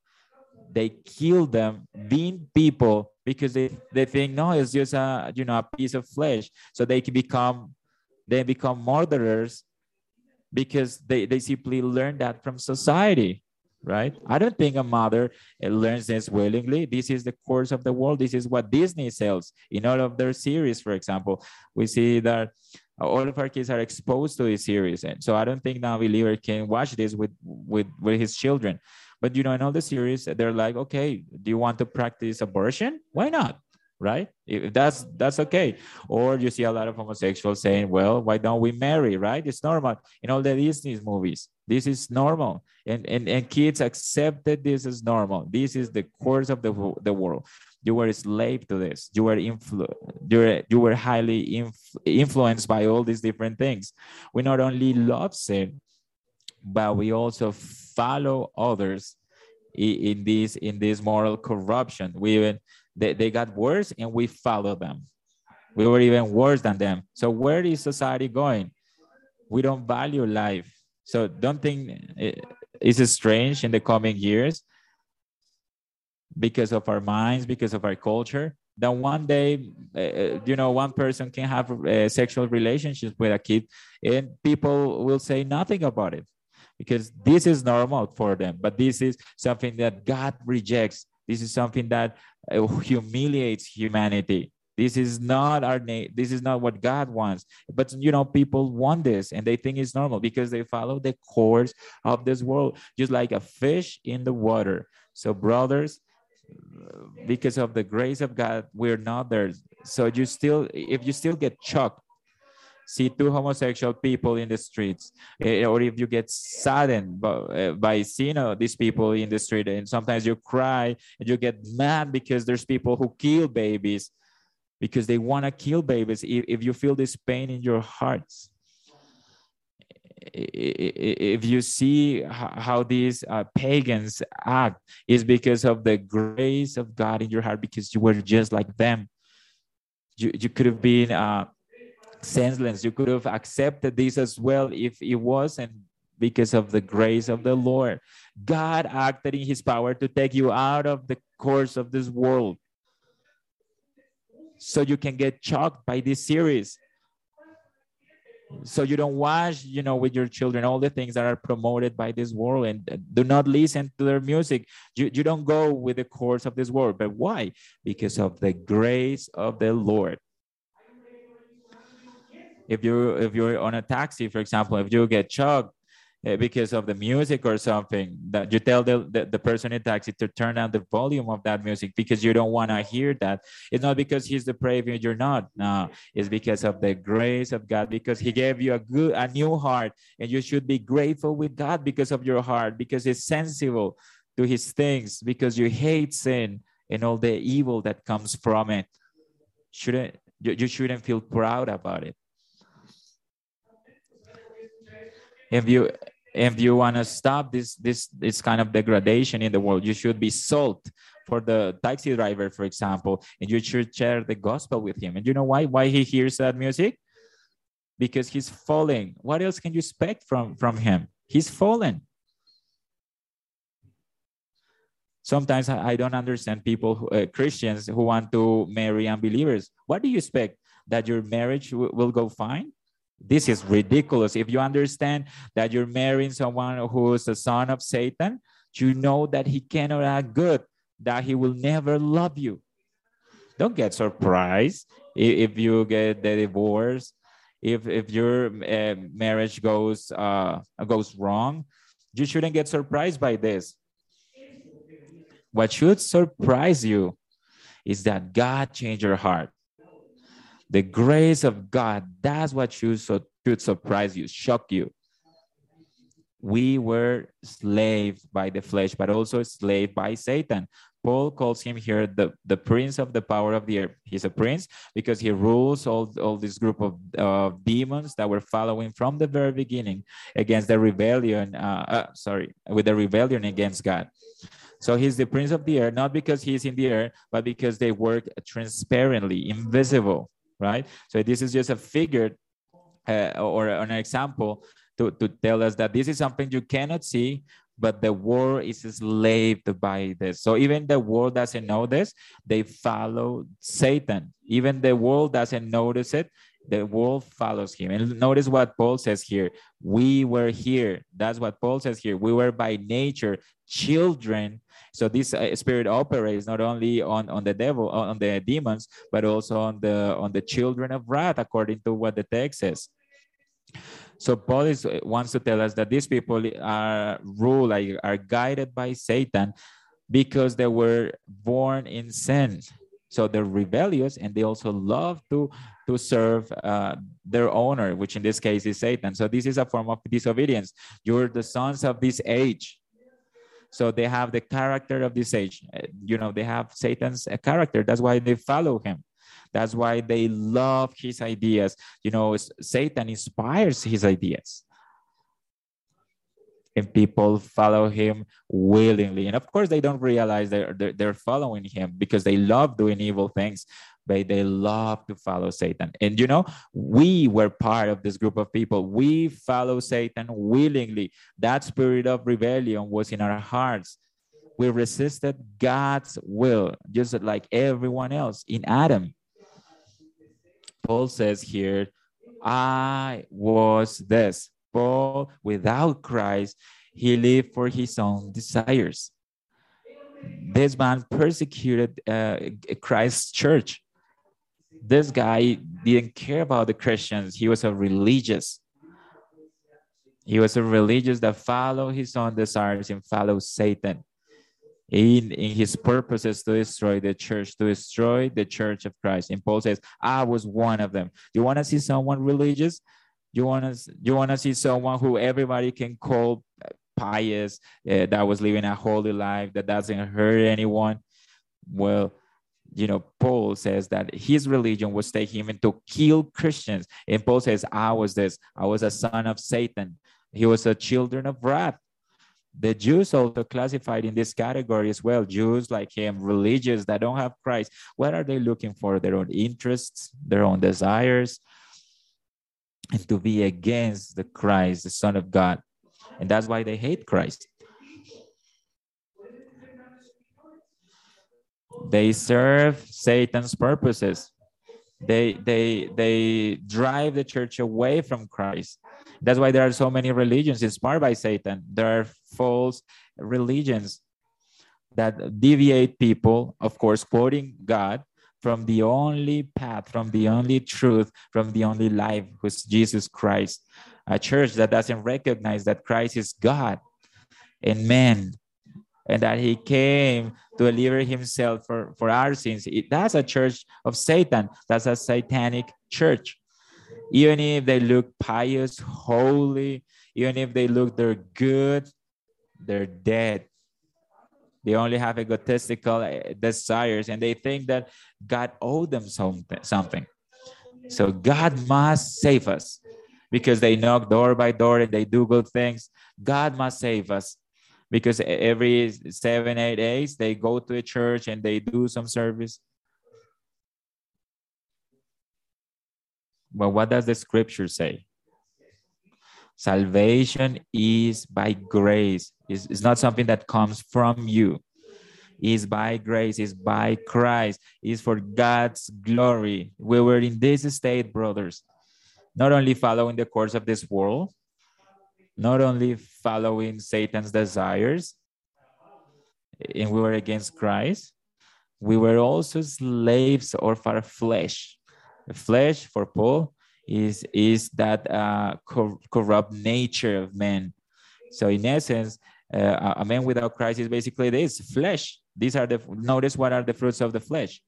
they kill them, being people, because they, they think, no, it's just a, you know, a piece of flesh. So they can become, they become murderers because they, they simply learn that from society. right? I don't think a mother uh, learns this willingly. This is the course of the world. This is what Disney sells in all of their series, for example. We see that Uh, all of our kids are exposed to this series. And so I don't think now believer can watch this with, with, with his children. But you know, in all the series, they're like, okay, do you want to practice abortion? Why not? right if that's that's okay or you see a lot of homosexuals saying well why don't we marry right it's normal in all the disney movies this is normal and and, and kids accepted this as normal this is the course of the, the world you were a slave to this you were influ- you were, highly inf- influenced by all these different things we not only love sin but we also follow others in, in this in this moral corruption we even they, they got worse and we follow them. We were even worse than them. So where is society going? We don't value life. So don't think eh, it's strange in the coming years because of our minds, because of our culture, that one day, uh, you know, one person can have uh, sexual relationships with a kid and people will say nothing about it because this is normal for them. But this is something that God rejects. This is something that uh, humiliates humanity. This is not our name. This is not what God wants. But you know, people want this and they think it's normal because they follow the course of this world, just like a fish in the water. So, brothers, because of the grace of God, we're not there. So you still, if you still get shocked see two homosexual people in the streets, eh, or if you get saddened by, eh, by seeing uh, these people in the street, and sometimes you cry and you get mad because there's people who kill babies because they want to kill babies. If, if you feel this pain in your hearts, if you see how these uh, pagans act is because of the grace of god in your heart because you were just like them you, you could have been uh, senseless. You could have accepted this as well if it wasn't because of the grace of the Lord. God acted in his power to take you out of the course of this world. So you can get shocked by this series. So you don't watch, you know, with your children, all the things that are promoted by this world and do not listen to their music. You, you don't go with the course of this world. But why? Because of the grace of the Lord if you if you're on a taxi for example if you get uh, Uh, because of the music or something that you tell the, the, the, person in taxi to turn down the volume of that music because you don't want to hear that. It's not because he's depraved you're not. No it's because of the grace of god because he gave you a good a new heart and you should be grateful with god because of your heart because it's sensible to his things because you hate sin and all the evil that comes from it. Shouldn't you, you shouldn't feel proud about it. If you if you want to stop this this this kind of degradation in the world you should be salt for the taxi driver for example and you should share the gospel with him. And you know why why he hears that music? Because he's falling what else can you expect from from him? He's fallen. Sometimes i don't understand people who, uh, christians who want to marry unbelievers. What do you expect? That your marriage will go fine this is ridiculous. If you understand that you're marrying someone who is a son of Satan, you know that he cannot act good, that he will never love you. Don't get surprised if you get the divorce, if if your uh, marriage goes uh, goes wrong. You shouldn't get surprised by this. What should surprise you is that God changed your heart. The grace of God, that's what should, so, should surprise you, shock you. We were slaves by the flesh, but also slaved by Satan. Paul calls him here the, the prince of the power of the air. He's a prince because he rules all, all this group of uh, demons that were following from the very beginning against the rebellion, uh, uh, sorry, with the rebellion against God. So he's the prince of the air, not because he's in the air, but because they work transparently, invisible right? So this is just a figure uh, or an example to, to tell us that this is something you cannot see, but the world is enslaved by this. So even the world doesn't know this, they follow Satan. Even the world doesn't notice it, the world follows him. And notice what Paul says here. We were here. That's what Paul says here. We were by nature children. So this uh, spirit operates not only on, on the devil, on the demons, but also on the on the children of wrath, according to what the text says. So Paul is, uh, wants to tell us that these people are ruled, like, are guided by Satan because they were born in sin. So they're rebellious and they also love to, to serve uh, their owner, which in this case is Satan. So this is a form of disobedience. You're the sons of this age. So they have the character of this age. Uh, you know, they have Satan's uh, character. That's why they follow him. That's why they love his ideas. You know, Satan inspires his ideas and people follow him willingly. And of course, they don't realize they're, they're, they're, following him because they love doing evil things, but they love to follow Satan. And you know, we were part of this group of people. We follow Satan willingly. That spirit of rebellion was in our hearts. We resisted God's will, just like everyone else in Adam. Paul says here, I was this Paul, without Christ, he lived for his own desires. This man persecuted uh, Christ's church. This guy didn't care about the Christians. He was a religious. He was a religious that followed his own desires and followed Satan in, in his purposes to destroy the church, to destroy the church of Christ. And Paul says, I was one of them. Do you want to see someone religious? You want to you want to see someone who everybody can call pious, uh, that was living a holy life, that doesn't hurt anyone. Well, you know, Paul says that his religion was taking him to kill Christians. And Paul says, I was this, I was a son of Satan. He was a children of wrath. The Jews also classified in this category as well. Jews like him, religious that don't have Christ. What are they looking for? Their own interests, their own desires, and to be against the Christ, the Son of God. And that's why they hate Christ. They serve Satan's purposes. They they they drive the church away from Christ. That's why there are so many religions inspired by Satan. There are false religions that deviate people, of course, quoting God, from the only path, from the only truth, from the only life, who's Jesus Christ. A church that doesn't recognize that Christ is God and man, and that he came to deliver himself for, for our sins. It, that's a church of Satan. That's a satanic church. Even if they look pious, holy, even if they look they're good, they're dead. They only have egotistical eh, desires and they think that God owed them something. something. So God must save us because they knock door by door and they do good things. God must save us because every seven, eight days they go to a church and they do some service. But what does the scripture say? Salvation is by grace. It's, it's not something that comes from you. It's by grace, it's by Christ, it's for God's glory. We were in this state, brothers, not only following the course of this world, not only following Satan's desires, and we were against Christ, we were also slaves of our flesh. Flesh, for Paul, is is that uh, cor- corrupt nature of man. So in essence, uh, a man without Christ is basically this flesh. These are the notice what are the fruits of the flesh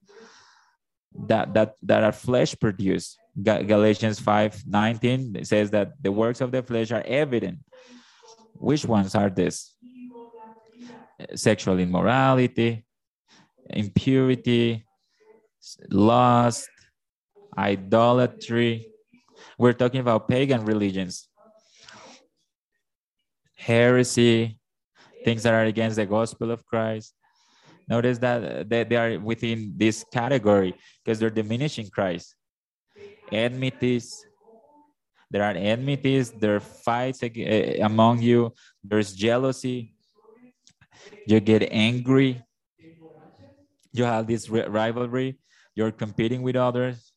that that that are flesh produced. Galatians 5 19 says that the works of the flesh are evident. Which ones are this? Sexual immorality, impurity, lust, idolatry, we're talking about pagan religions, heresy, things that are against the gospel of Christ. Notice that they, are within this category because they're diminishing Christ. Enmities, there are enmities, there are fights eh, among you, there's jealousy, you get angry, you have this rivalry, you're competing with others,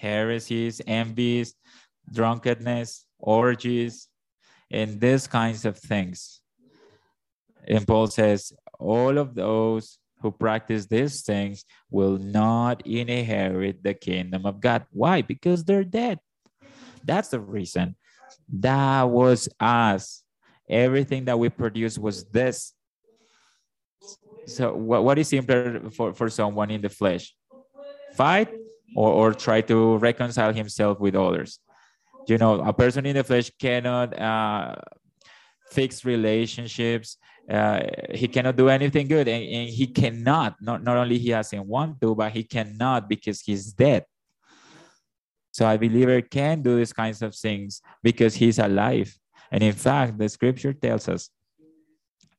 heresies, envies, drunkenness, orgies, and these kinds of things. And Paul says, all of those who practice these things will not inherit the kingdom of God. Why? Because they're dead. That's the reason. That was us. Everything that we produced was this. So what, what is simpler for, for someone in the flesh? Fight or, or try to reconcile himself with others? You know, a person in the flesh cannot uh, fix relationships. Uh, he cannot do anything good and, and he cannot not, not only he hasn't want to but he cannot because he's dead so a believer can do these kinds of things because he's alive and in fact the scripture tells us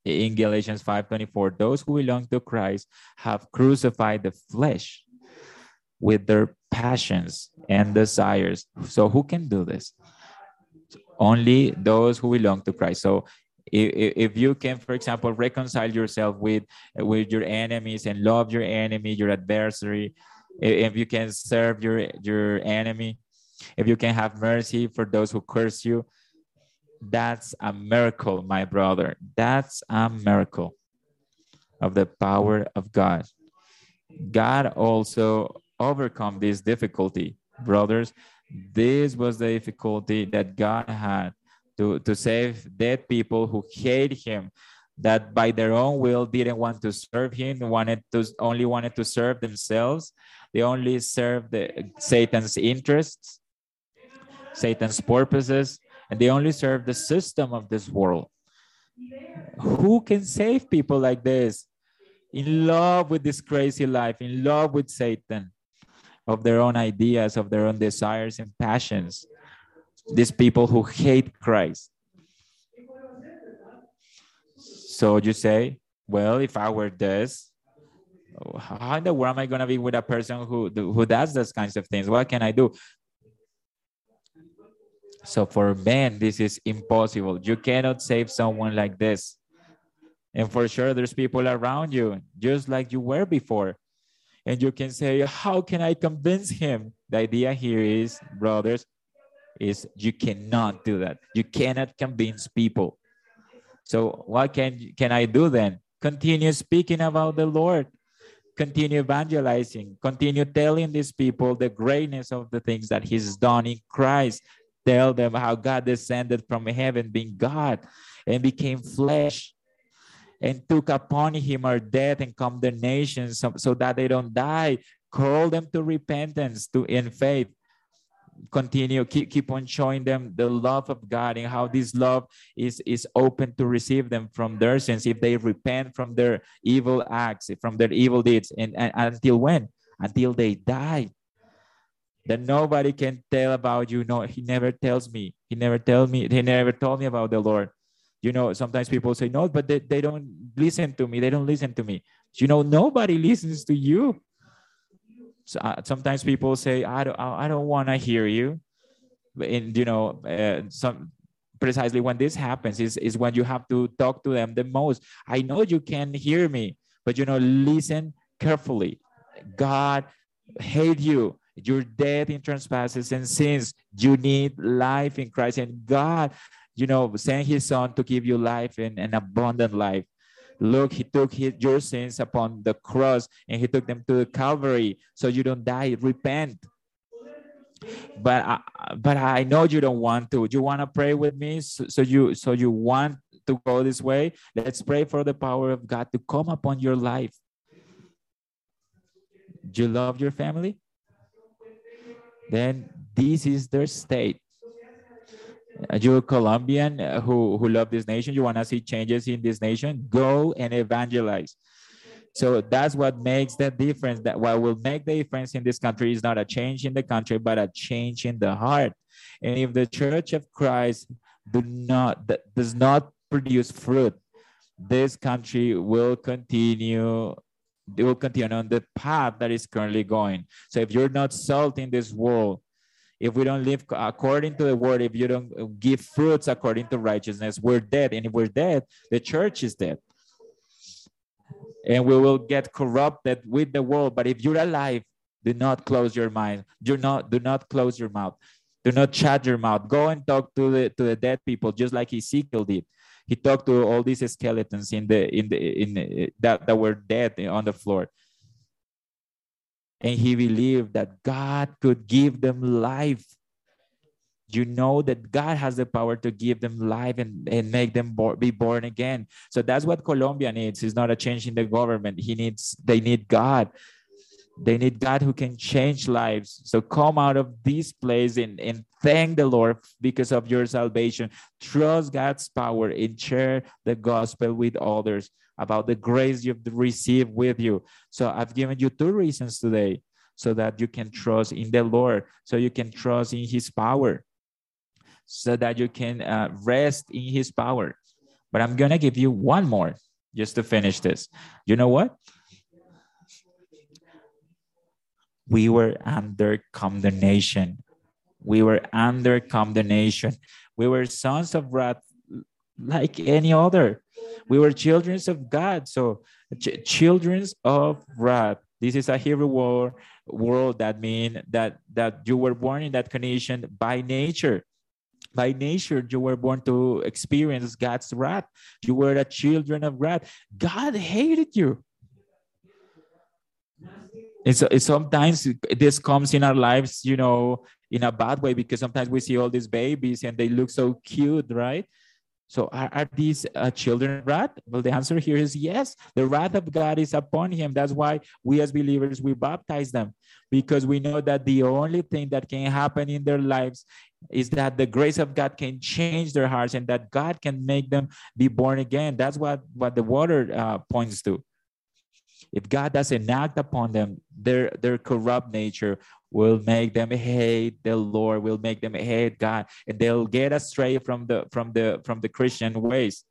in galatians 5.24 those who belong to christ have crucified the flesh with their passions and desires so who can do this only those who belong to Christ. So if, if you can, for example, reconcile yourself with, with your enemies and love your enemy, your adversary, if you can serve your, your enemy, if you can have mercy for those who curse you, that's a miracle, my brother. That's a miracle of the power of God. God also overcome this difficulty, brothers. This was the difficulty that God had to, to save dead people who hate him, that by their own will didn't want to serve him, wanted to only wanted to serve themselves. They only served the, Satan's interests, Satan's purposes, and they only serve the system of this world. Who can save people like this? In love with this crazy life, in love with Satan of their own ideas, of their own desires and passions. These people who hate Christ. So you say, well, if I were this, how in the world am I going to be with a person who, who does those kinds of things? What can I do? So for men, this is impossible. You cannot save someone like this. And for sure, there's people around you, just like you were before and you can say, how can I convince him? The idea here is, brothers, is you cannot do that. You cannot convince people. So what can, can I do then? Continue speaking about the Lord. Continue evangelizing. Continue telling these people the greatness of the things that he's done in Christ. Tell them how God descended from heaven, being God, and became flesh and took upon him our death and condemnation so, so that they don't die. Call them to repentance, to in faith. Continue, keep, keep on showing them the love of God and how this love is, is open to receive them from their sins if they repent from their evil acts, from their evil deeds. And, and until when? Until they die that nobody can tell about you. No, he never tells me. He never tells me. He never told me about the Lord you know sometimes people say no but they, they don't listen to me. They don't listen to me. You know nobody listens to you. So, uh, sometimes people say i don't i don't want to hear you. And you know uh, some precisely when this happens is, is when you have to talk to them the most. I know you can hear me but you know listen carefully. God hate you. You're dead in trespasses and sins. You need life in christ. And god you know, sent his son to give you life and an abundant life. Look, he took his, your sins upon the cross and he took them to the Calvary so you don't die. Repent. But I, but I know you don't want to. You want to pray with me? So, so you so you want to go this way? Let's pray for the power of God to come upon your life. Do you love your family? Then this is their state you're Colombian uh, who, who love this nation, you want to see changes in this nation, go and evangelize. So that's what makes the difference. That what will make the difference in this country is not a change in the country, but a change in the heart. And if the Church of Christ do not does not produce fruit, this country will continue they will continue on the path that is currently going. So if you're not salt in this world, if we don't live according to the word, if you don't uh, give fruits according to righteousness, we're dead. And if we're dead, the church is dead. And we will get corrupted with the world. But if you're alive, Do not close your mind. Do not do not close your mouth. Do not shut your mouth. Go and talk to the to the dead people, just like Ezekiel did. He talked to all these skeletons in the in the in the, that that were dead on the floor, and he believed that God could give them life. You know that God has the power to give them life and, and make them bo- be born again. So that's what Colombia needs. It's not a change in the government. He needs they need God they need God who can change lives. So come out of this place and, and thank the Lord because of your salvation. Trust God's power and share the gospel with others about the grace you've received with you. So I've given you two reasons today so that you can trust in the Lord, so you can trust in his power, so that you can uh, rest in his power. But I'm going to give you one more just to finish this. You know what? we were under condemnation. We were under condemnation. We were sons of wrath like any other. We were children of God. So, ch- children of wrath. This is a Hebrew word, world that mean that that you were born in that condition by nature. By nature, you were born to experience God's wrath. You were a children of wrath. God hated you. It's, it's sometimes this comes in our lives, you know, in a bad way because sometimes we see all these babies and they look so cute, right? So are, are these uh, children wrath? Well, the answer here is yes. The wrath of God is upon him. That's why we as believers, we baptize them because we know that the only thing that can happen in their lives is that the grace of God can change their hearts and that God can make them be born again. That's what, what the water uh, points to. If God doesn't act upon them, their, their corrupt nature will make them hate the Lord, will make them hate God, and they'll get astray from the from the from the Christian ways.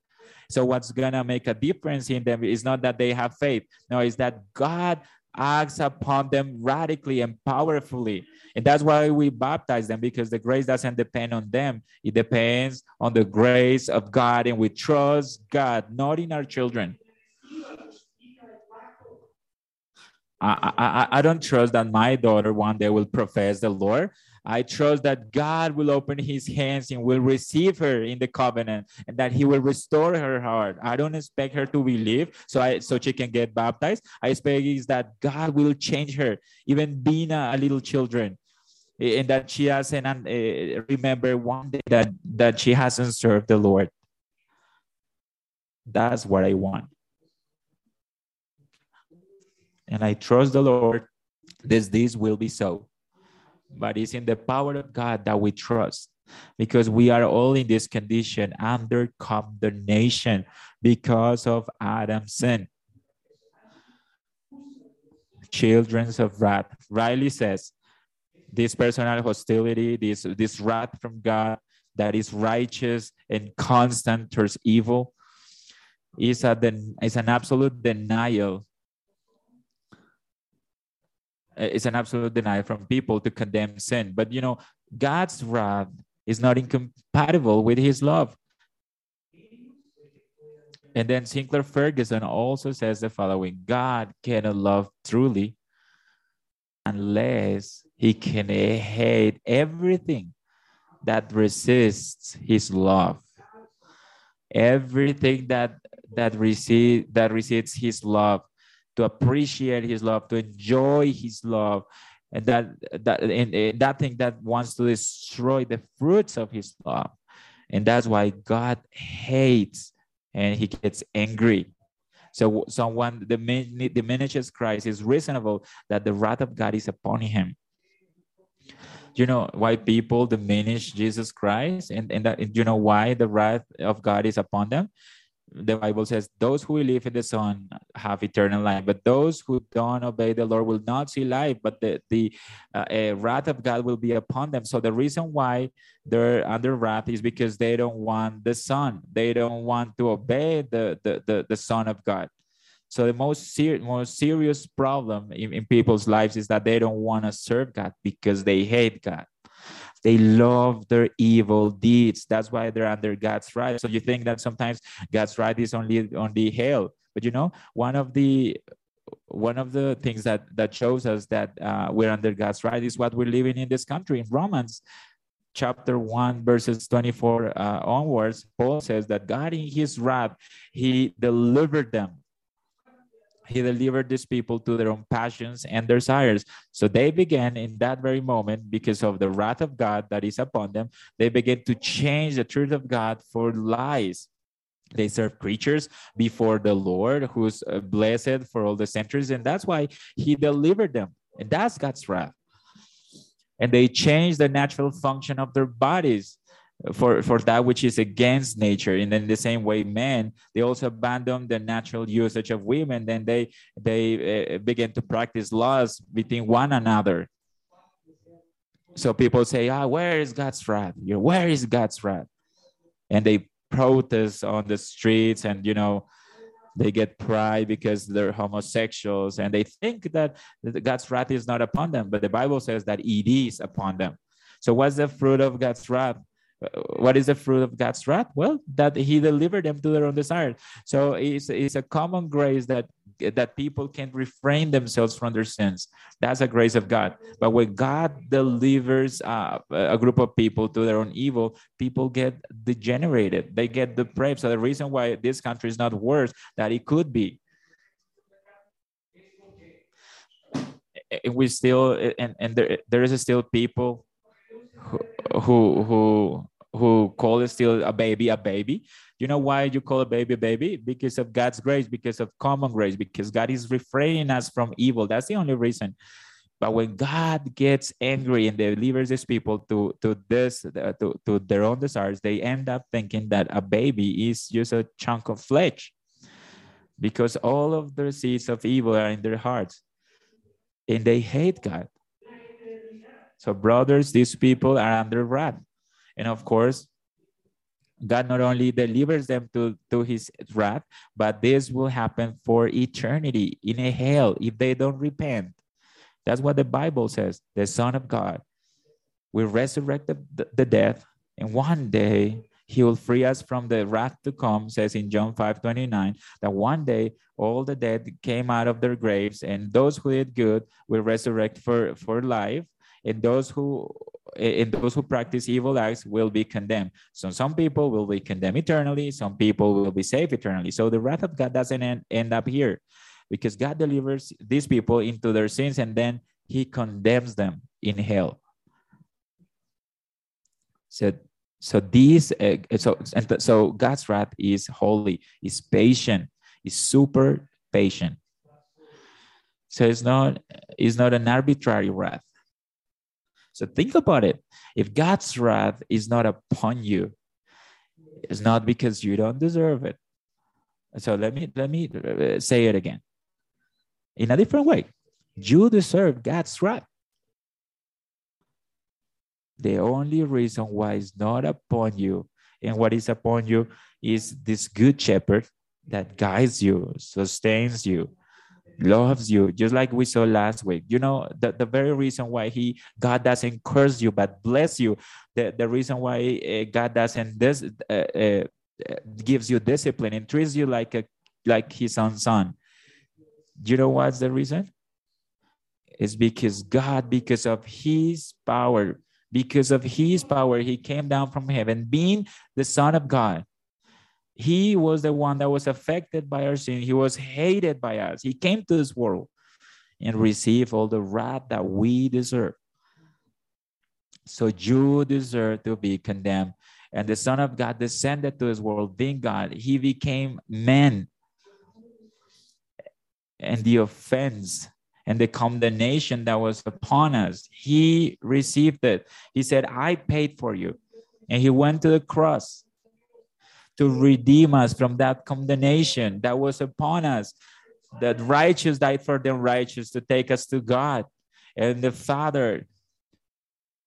So what's gonna make a difference in them is not that they have faith. No, is that God acts upon them radically and powerfully. And that's why we baptize them because the grace doesn't depend on them. It depends on the grace of God. And we trust God, not in our children. I, I, I don't trust that my daughter one day will profess the Lord. I trust that God will open his hands and will receive her in the covenant and that he will restore her heart. I don't expect her to believe so I so she can get baptized. I expect is that God will change her, even being a, a little children. And that she hasn't uh, remember one day that, that she hasn't served the Lord. That's what I want and I trust the Lord that this will be so. But it's in the power of God that we trust because we are all in this condition under condemnation because of Adam's sin. Children of wrath. Riley says, this personal hostility, this, this wrath from God that is righteous and constant towards evil, is, a, is an absolute denial Uh, it's an absolute denial from people to condemn sin. But you know, God's wrath is not incompatible with his love. And then Sinclair Ferguson also says the following God cannot love truly unless he can hate everything that resists his love. Everything that that receive that resists his love to appreciate his love, to enjoy his love, and that that and, and that thing that wants to destroy the fruits of his love. And that's why God hates and he gets angry. So someone diminishes Christ is reasonable that the wrath of God is upon him. You know why people diminish Jesus Christ, and, and that you know why the wrath of God is upon them? The Bible says, Those who believe in the Son have eternal life, but those who don't obey the Lord will not see life, but the, the uh, wrath of God will be upon them. So the reason why they're under wrath is because they don't want the Son, they don't want to obey the, the, the, the Son of God. So the most, ser- most serious problem in, in people's lives is that they don't want to serve God because they hate God. They love their evil deeds. That's why they're under God's wrath. So you think that sometimes God's wrath is only only hell. But you know, one of the one of the things that that shows us that uh, we're under God's right is what we're living in this country in Romans chapter 1 verses 24 uh, onwards paul says that god in his wrath he delivered them he delivered these people to their own passions and desires. So they began in that very moment because of the wrath of god that is upon them they began to change the truth of god for lies. They serve creatures before the lord who's uh, blessed for all the centuries and that's why he delivered them. And that's god's wrath. And they change the natural function of their bodies for, for that which is against nature. And in the same way, men, they also abandon the natural usage of women. Then they, they uh, begin to practice laws between one another. So people say, ah, where is God's wrath? Where is God's wrath? And they protest on the streets and, you know, they get pride because they're homosexuals and they think that God's wrath is not upon them, but the Bible says that it is upon them. So, what's the fruit of God's wrath? Uh, what is the fruit of God's wrath? Well, that He delivered them to their own desires. So it's, it's a common grace that that people can refrain themselves from their sins. That's a grace of God. But when God delivers uh, a group of people to their own evil, people get degenerated. They get depraved. So the reason why this country is not worse that it could be. Eh, eh, we still eh, and, and there, there is still people who who who call still a baby a baby. You know why you call a baby a baby? Because of god's grace because of common grace because god is refraining us from evil. That's the only reason. But when god gets angry and delivers his people to to this uh, to, to their own desires they end up thinking that a baby is just a chunk of flesh. Because all of the seeds of evil are in their hearts. And they hate god so, brothers, these people are under wrath. And of course, God not only delivers them to, to his wrath, but this will happen for eternity in a hell if they don't repent. That's what the Bible says. The Son of God will resurrect the, the, the death, and one day he will free us from the wrath to come, says in John 5 29, that one day all the dead came out of their graves, and those who did good will resurrect for, for life, and those who and those who practice evil acts will be condemned. So some people will be condemned eternally, some people will be saved eternally. So the wrath of God doesn't end, end up here because God delivers these people into their sins and then he condemns them in hell. So so these uh, so and so God's wrath is holy, is patient, is super patient. So it's not it's not an arbitrary wrath. So think about it. If God's wrath is not upon you, it's not because you don't deserve it. So let me let me uh, say it again. In a different way, you deserve God's wrath. The only reason why it's not upon you and what is upon you is this good shepherd that guides you, sustains you, loves you, just like we saw last week. You know, the, the very reason why he God doesn't curse you but bless you, the, the reason why uh, God doesn't this uh, uh, gives you discipline and treats you like a like his own son. You know what's the reason? It's because God, because of his power, because of his power, he came down from heaven, being the Son of God he was the one that was affected by our sin. He was hated by us. He came to this world and received all the wrath that we deserve. So you deserve to be condemned. And the Son of God descended to this world, being God. He became man. And the offense and the condemnation that was upon us, he received it. He said, I paid for you. And he went to the cross to redeem us from that condemnation that was upon us. That righteous died for the righteous to take us to God. And the Father,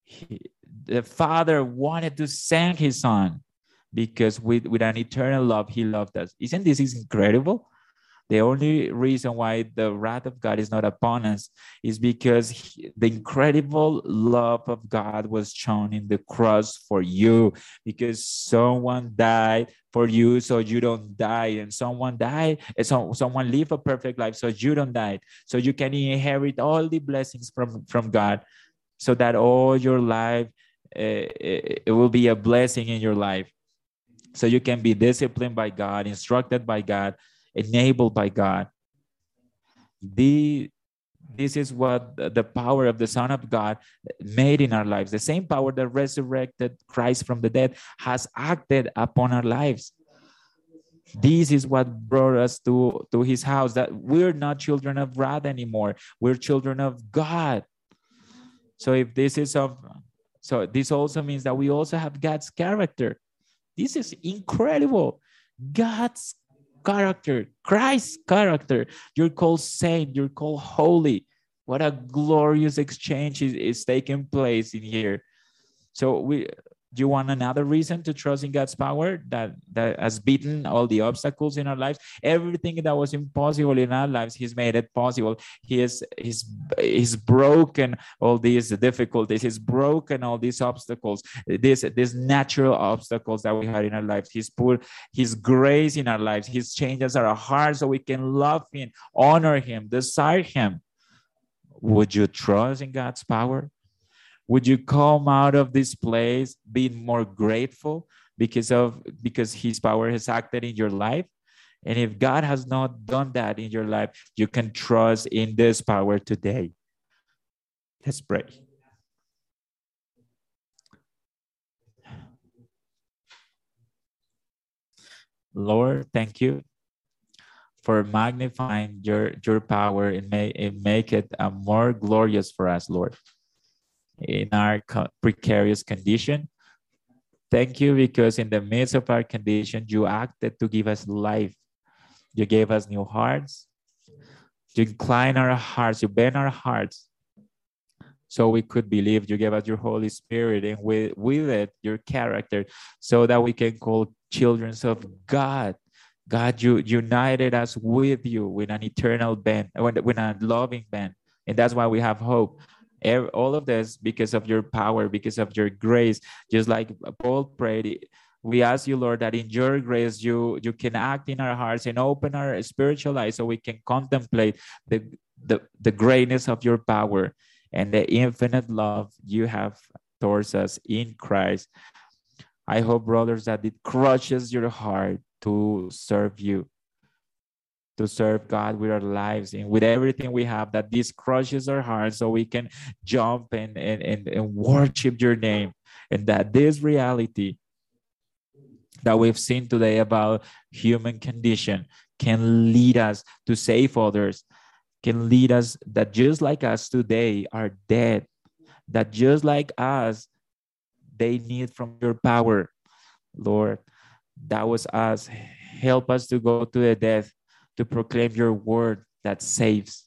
he, the Father wanted to send his Son because with, with an eternal love, he loved us. Isn't this incredible? The only reason why the wrath of God is not upon us is because he, the incredible love of God was shown in the cross for you, because someone died for you so you don't die, and someone died, and so someone live a perfect life so you don't die, so you can inherit all the blessings from from God, so that all your life uh, it will be a blessing in your life. So you can be disciplined by God, instructed by God, enabled by God. The, this is what the power of the Son of God made in our lives. The same power that resurrected Christ from the dead has acted upon our lives. This is what brought us to, to his house, that we're not children of wrath anymore. We're children of God. So if this is of so this also means that we also have God's character. This is incredible. God's character, Christ's character. You're called saint, you're called holy. What a glorious exchange is, is taking place in here. So we you want another reason to trust in God's power that, that has beaten all the obstacles in our lives? Everything that was impossible in our lives, He's made it possible. He has he's, he's broken all these difficulties. He's broken all these obstacles, these, these natural obstacles that we had in our lives. He's put His grace in our lives. He's changes our hearts so we can love Him, honor Him, desire Him. Would you trust in God's power? Would you come out of this place being more grateful because of because his power has acted in your life? And if god has not done that in your life you can trust in this power today. Let's pray. Lord thank you for magnifying your your power and may, and make it more glorious for us lord in our precarious condition. Thank you because in the midst of our condition, you acted to give us life. You gave us new hearts. You incline our hearts, you bend our hearts so we could believe. You gave us your Holy Spirit and with, with it, your character, so that we can call children of God. God, you united us with you with an eternal band, with a loving band. And that's why we have hope all of this because of your power, because of your grace. Just like Paul prayed, we ask you, Lord, that in your grace you you can act in our hearts and open our spiritual eyes so we can contemplate the the, the greatness of your power and the infinite love you have towards us in Christ. I hope, brothers, that it crushes your heart to serve you to serve God with our lives and with everything we have, that this crushes our hearts so we can jump and, and, and, and worship your name. And that this reality that we've seen today about human condition can lead us to save others, can lead us that just like us today are dead, that just like us, they need from your power, Lord. That was us. Help us to go to the death to proclaim your word that saves.